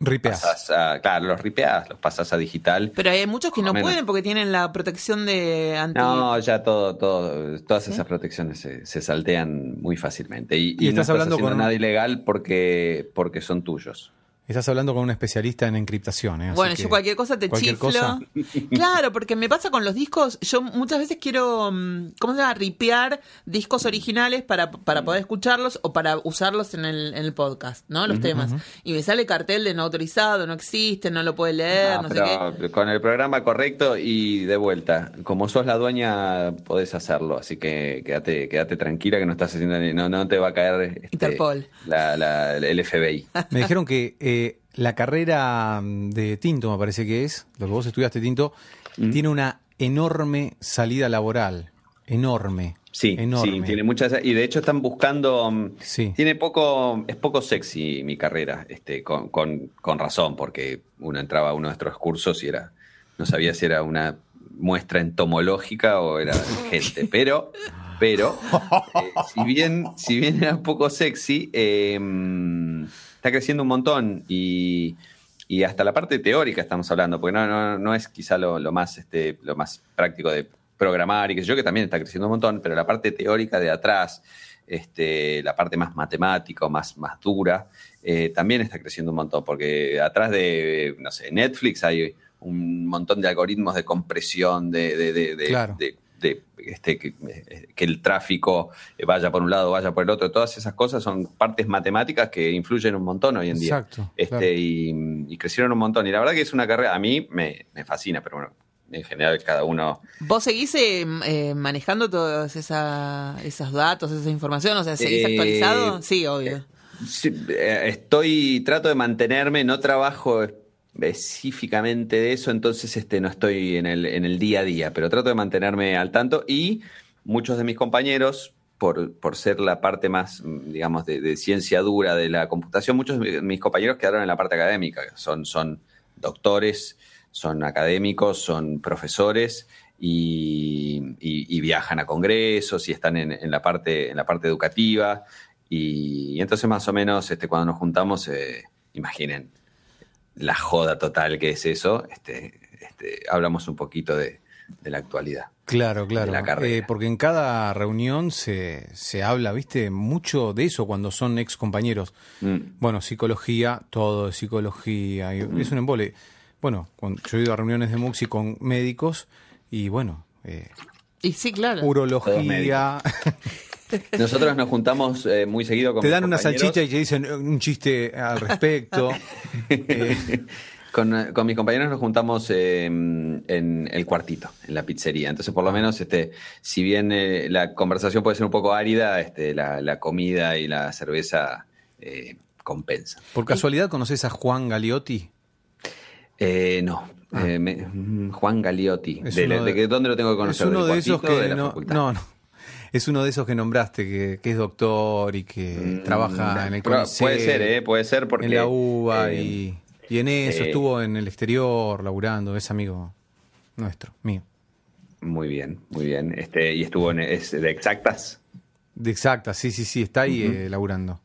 Ripeas. pasas a, claro, los ripeás, los pasas a digital. Pero hay muchos que no menos. pueden porque tienen la protección de anti. No, ya todo, todo, todas esas protecciones se, se saltean muy fácilmente. Y, Y y no estás hablando con- nada ilegal porque, porque son tuyos. Estás hablando con un especialista en encriptación, ¿eh? Bueno, yo cualquier cosa te cualquier chiflo. cosa- [LAUGHS] Claro, porque me pasa con los discos. Yo muchas veces quiero, mm, ¿cómo se llama? Ripear discos originales para, para poder escucharlos o para usarlos en el, en el podcast, ¿no? Los temas. Y me sale cartel de no autorizado, no existe, no lo puede leer, no sé qué. con el programa correcto y de vuelta. Como sos la dueña, podés hacerlo. Así que quédate, quédate tranquila que no estás haciendo ni- no, no te va a caer este, Interpol. la- la- el FBI. Me dijeron que eh, la carrera mm, de Tinto, me parece que es, lo que vos estudiaste Tinto, Mm. tiene una enorme salida laboral. Enorme. Sí, enorme. sí, tiene muchas y de hecho están buscando mm, Sí. tiene poco es poco sexy mi carrera, este con, con, con razón porque uno entraba a uno de nuestros cursos y era no sabía si era una muestra entomológica o era [LAUGHS] gente, pero pero eh, si bien si bien era poco sexy eh, está creciendo un montón y y hasta la parte teórica estamos hablando, porque no, no, no es quizá lo, lo más este, lo más práctico de programar y que yo, que también está creciendo un montón, pero la parte teórica de atrás, este, la parte más matemática o más, más dura, eh, también está creciendo un montón, porque atrás de, no sé, Netflix hay un montón de algoritmos de compresión, de, de, de, de- Claro. De- de, este, que, que el tráfico vaya por un lado, vaya por el otro, todas esas cosas son partes matemáticas que influyen un montón hoy en día. Exacto, Este, claro. y, y crecieron un montón. Y la verdad que es una carrera, a mí me, me fascina, pero bueno, en general cada uno... ¿Vos seguís eh, eh, manejando todos esa, esos datos, esa información? O sea, ¿seguís Eh, actualizado? Sí, obvio. Sí, eh, estoy, trato de mantenerme, no trabajo específicamente de eso, entonces este, no estoy en el, en el día a día, pero trato de mantenerme al tanto y muchos de mis compañeros, por, por ser la parte más, digamos, de, ciencia dura de la computación, muchos de mis compañeros quedaron en la parte académica, son, son doctores, son académicos, son profesores y, viajan a congresos y están en, en la, parte, en la parte educativa. Y, y entonces más o menos este, cuando nos juntamos, eh, imaginen la joda total que es eso, este, este, hablamos un poquito de, de la actualidad. Claro, claro. la carrera. Eh, porque en cada reunión se, se habla, viste, mucho de eso cuando son ex compañeros. Mm. Bueno, psicología, todo de psicología. y Es un embole. Bueno, cuando, yo he ido a reuniones de Muxi con médicos y bueno, eh, Y sí, claro. urología. [LAUGHS] Nosotros nos juntamos eh, muy seguido con Te dan una salchicha y te dicen eh, un chiste al respecto. [LAUGHS] [LAUGHS] Eh, Con, con mis compañeros nos juntamos eh, en el cuartito, en la pizzería. Entonces, por lo menos, este, si bien eh, la conversación puede ser un poco árida, este, la, la comida y la cerveza eh, compensa. ¿Por casualidad conoces a Juan Galiotti? Eh, no, eh, me- mm, Juan Galiotti. ¿De, de ¿Dónde lo tengo que conocer? Es uno ¿Del de esos que no, no. Es uno de esos que nombraste, que, que es doctor y que Mm, trabaja en el CONICET, Puede ser, ¿eh? Puede ser porque... en la UBA eh, y, y en eso eh, estuvo en el exterior laburando, es amigo nuestro, mío. Muy bien, muy bien. Este, y estuvo en, es de exactas. De exacta, sí, sí, sí, está ahí eh, laburando.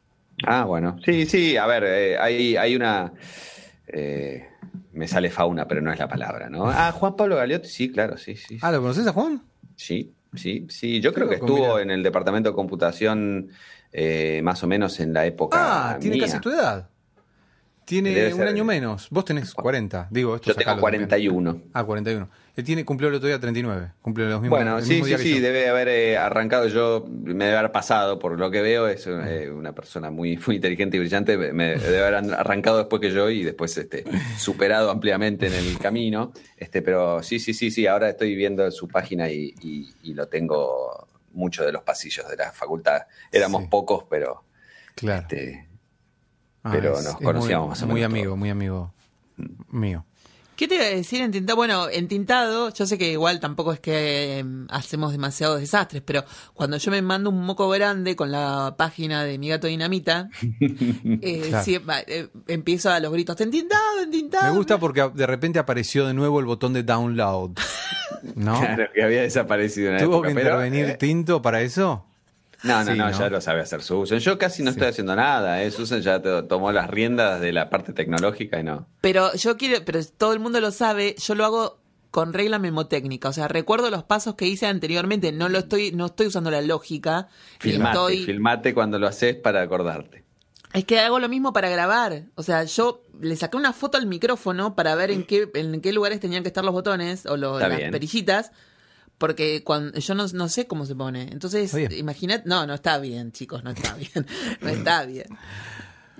Ah, bueno. Sí, sí, a ver, hay, hay una. eh, me sale fauna, pero no es la palabra, ¿no? Ah, Juan Pablo Galeotti, sí, claro, sí, sí. Ah, ¿lo conoces a Juan? Sí, sí, sí. Yo creo que loco, estuvo en el departamento de computación eh, más o menos en la época. Ah, tiene mía. casi tu edad. Tiene Debe un ser- año menos. Vos tenés 40. Digo, esto Yo tengo sacalo también. 41. Ah, 41. Él tiene, cumplió el otro día 39. Cumple los mismos Bueno, el sí, mismo sí, día sí, yo. debe haber eh, arrancado. Yo me debe haber pasado, por lo que veo, es eh, una persona muy, muy inteligente y brillante. Me debe haber arrancado después que yo y después este, superado ampliamente en el camino. Este, pero sí, sí, sí, sí. Ahora estoy viendo su página y, y- y lo tengo mucho de los pasillos de la facultad. Éramos Sí. pocos, pero Claro. este, Ah, pero nos conocíamos muy, más o Muy menos amigo, todos. muy amigo mío. ¿Qué te iba a decir en Tintado? Bueno, en Tintado, yo sé que igual tampoco es que eh, hacemos demasiados desastres, pero cuando yo me mando un moco grande con la página de mi gato Dinamita, [LAUGHS] eh, Claro. sí, va, eh, empiezo a los gritos, en Tintado, en Tintado. Me gusta porque de repente apareció de nuevo el botón de download. ¿No? [LAUGHS] claro, que había desaparecido en ¿Tuvo época, que pero, intervenir eh, Tinto para eso? No, no, Sí, no, ¿no? ya lo sabe hacer Susan. Yo casi no Sí. estoy haciendo nada, ¿eh? Susan ya to- tomó las riendas de la parte tecnológica y no. Pero yo quiero, pero todo el mundo lo sabe, yo lo hago con regla memotécnica, o sea, recuerdo los pasos que hice anteriormente, no lo estoy, no estoy usando la lógica, Filmate, estoy, filmate cuando lo haces para acordarte. Es que hago lo mismo para grabar. O sea, yo le saqué una foto al micrófono para ver en qué, en qué lugares tenían que estar los botones o las bien. perillitas. Porque cuando, yo no, no sé cómo se pone. Entonces, imaginad. No, no está bien, chicos, no está [LAUGHS] bien. No está bien.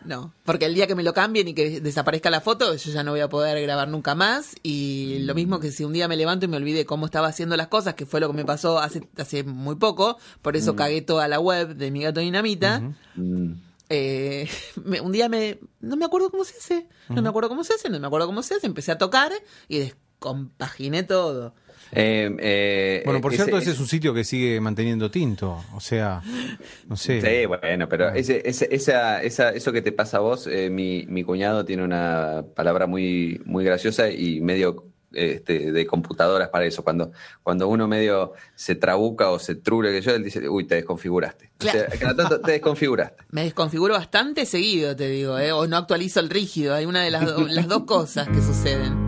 No, porque el día que me lo cambien y que desaparezca la foto, yo ya no voy a poder grabar nunca más. Y lo mismo que si un día me levanto y me olvidé cómo estaba haciendo las cosas, que fue lo que me pasó hace, hace muy poco, por eso cagué toda la web de mi gato dinamita. Mm. Eh, [LAUGHS] me- un día me. No me acuerdo cómo se hace. No me acuerdo cómo se hace, no me acuerdo cómo se hace. Empecé a tocar y descompaginé todo. Eh, eh, Bueno, por ese- cierto, ese es un sitio que sigue manteniendo Tinto. O sea, no sé. Sí, bueno, pero ese, ese- esa, esa, eso que te pasa a vos, eh, mi, mi cuñado tiene una palabra muy, muy graciosa y medio este, de computadoras para eso. Cuando, cuando uno medio se trabuca o se trule, que yo, él dice, uy, te desconfiguraste. O sea, Claro. cada tanto te desconfiguraste. [LAUGHS] Me desconfiguro bastante seguido, te digo, ¿eh? o no actualizo el rígido. Hay una de las, do- las dos cosas que suceden.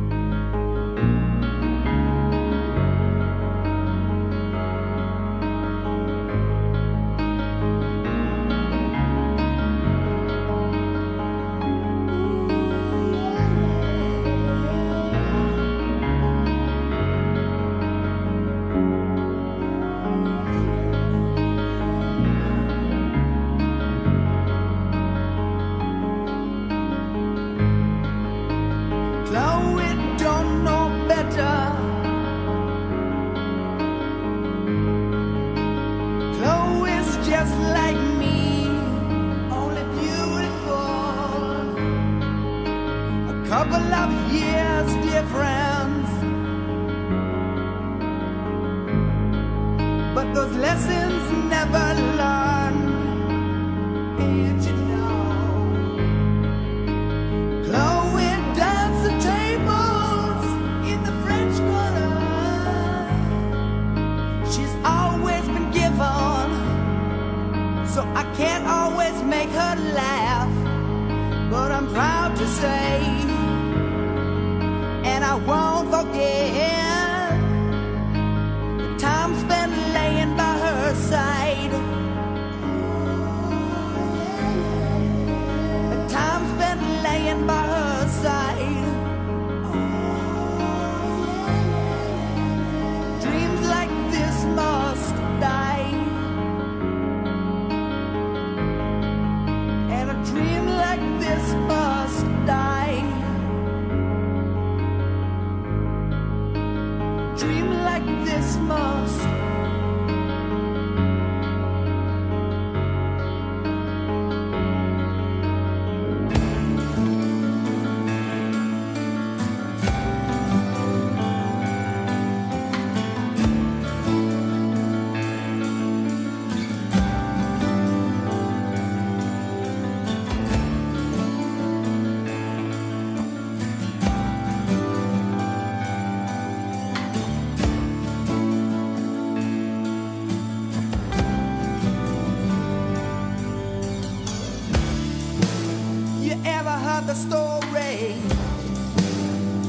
You ever heard the story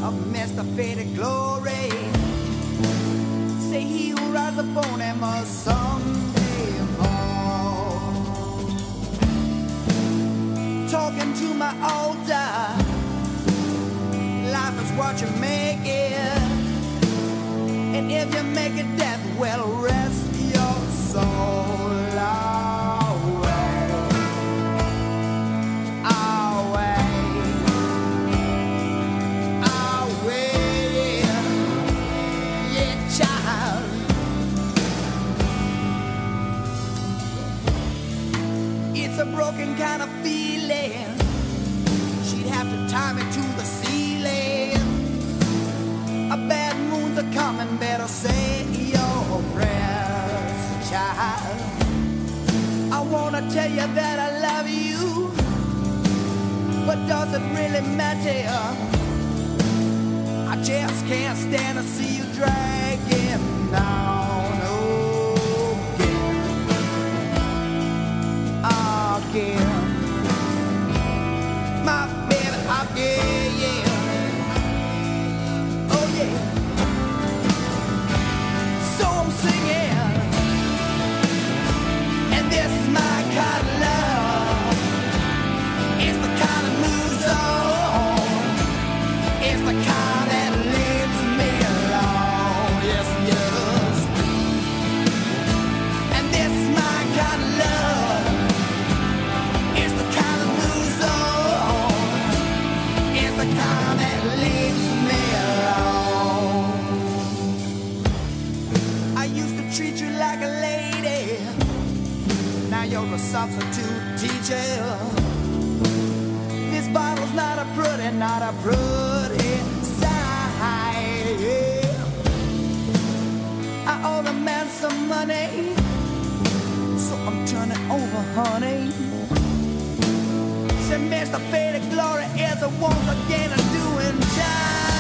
of Mr. Faded Glory? Say he who rides upon him must someday fall. Talking to my older, life is what you make it. And if you make it death, well, rest your soul kind of feeling. She'd have to tie me to the ceiling. A bad moon's a coming, better say your prayers, child. I wanna tell you that I love you. But does it really matter? I just can't stand to see you dragging you're a substitute teacher. This bottle's not a pretty, not a pretty sight. I owe the man some money, so I'm turning over, honey. Said Mr. Faded Glory is a once again a doing time.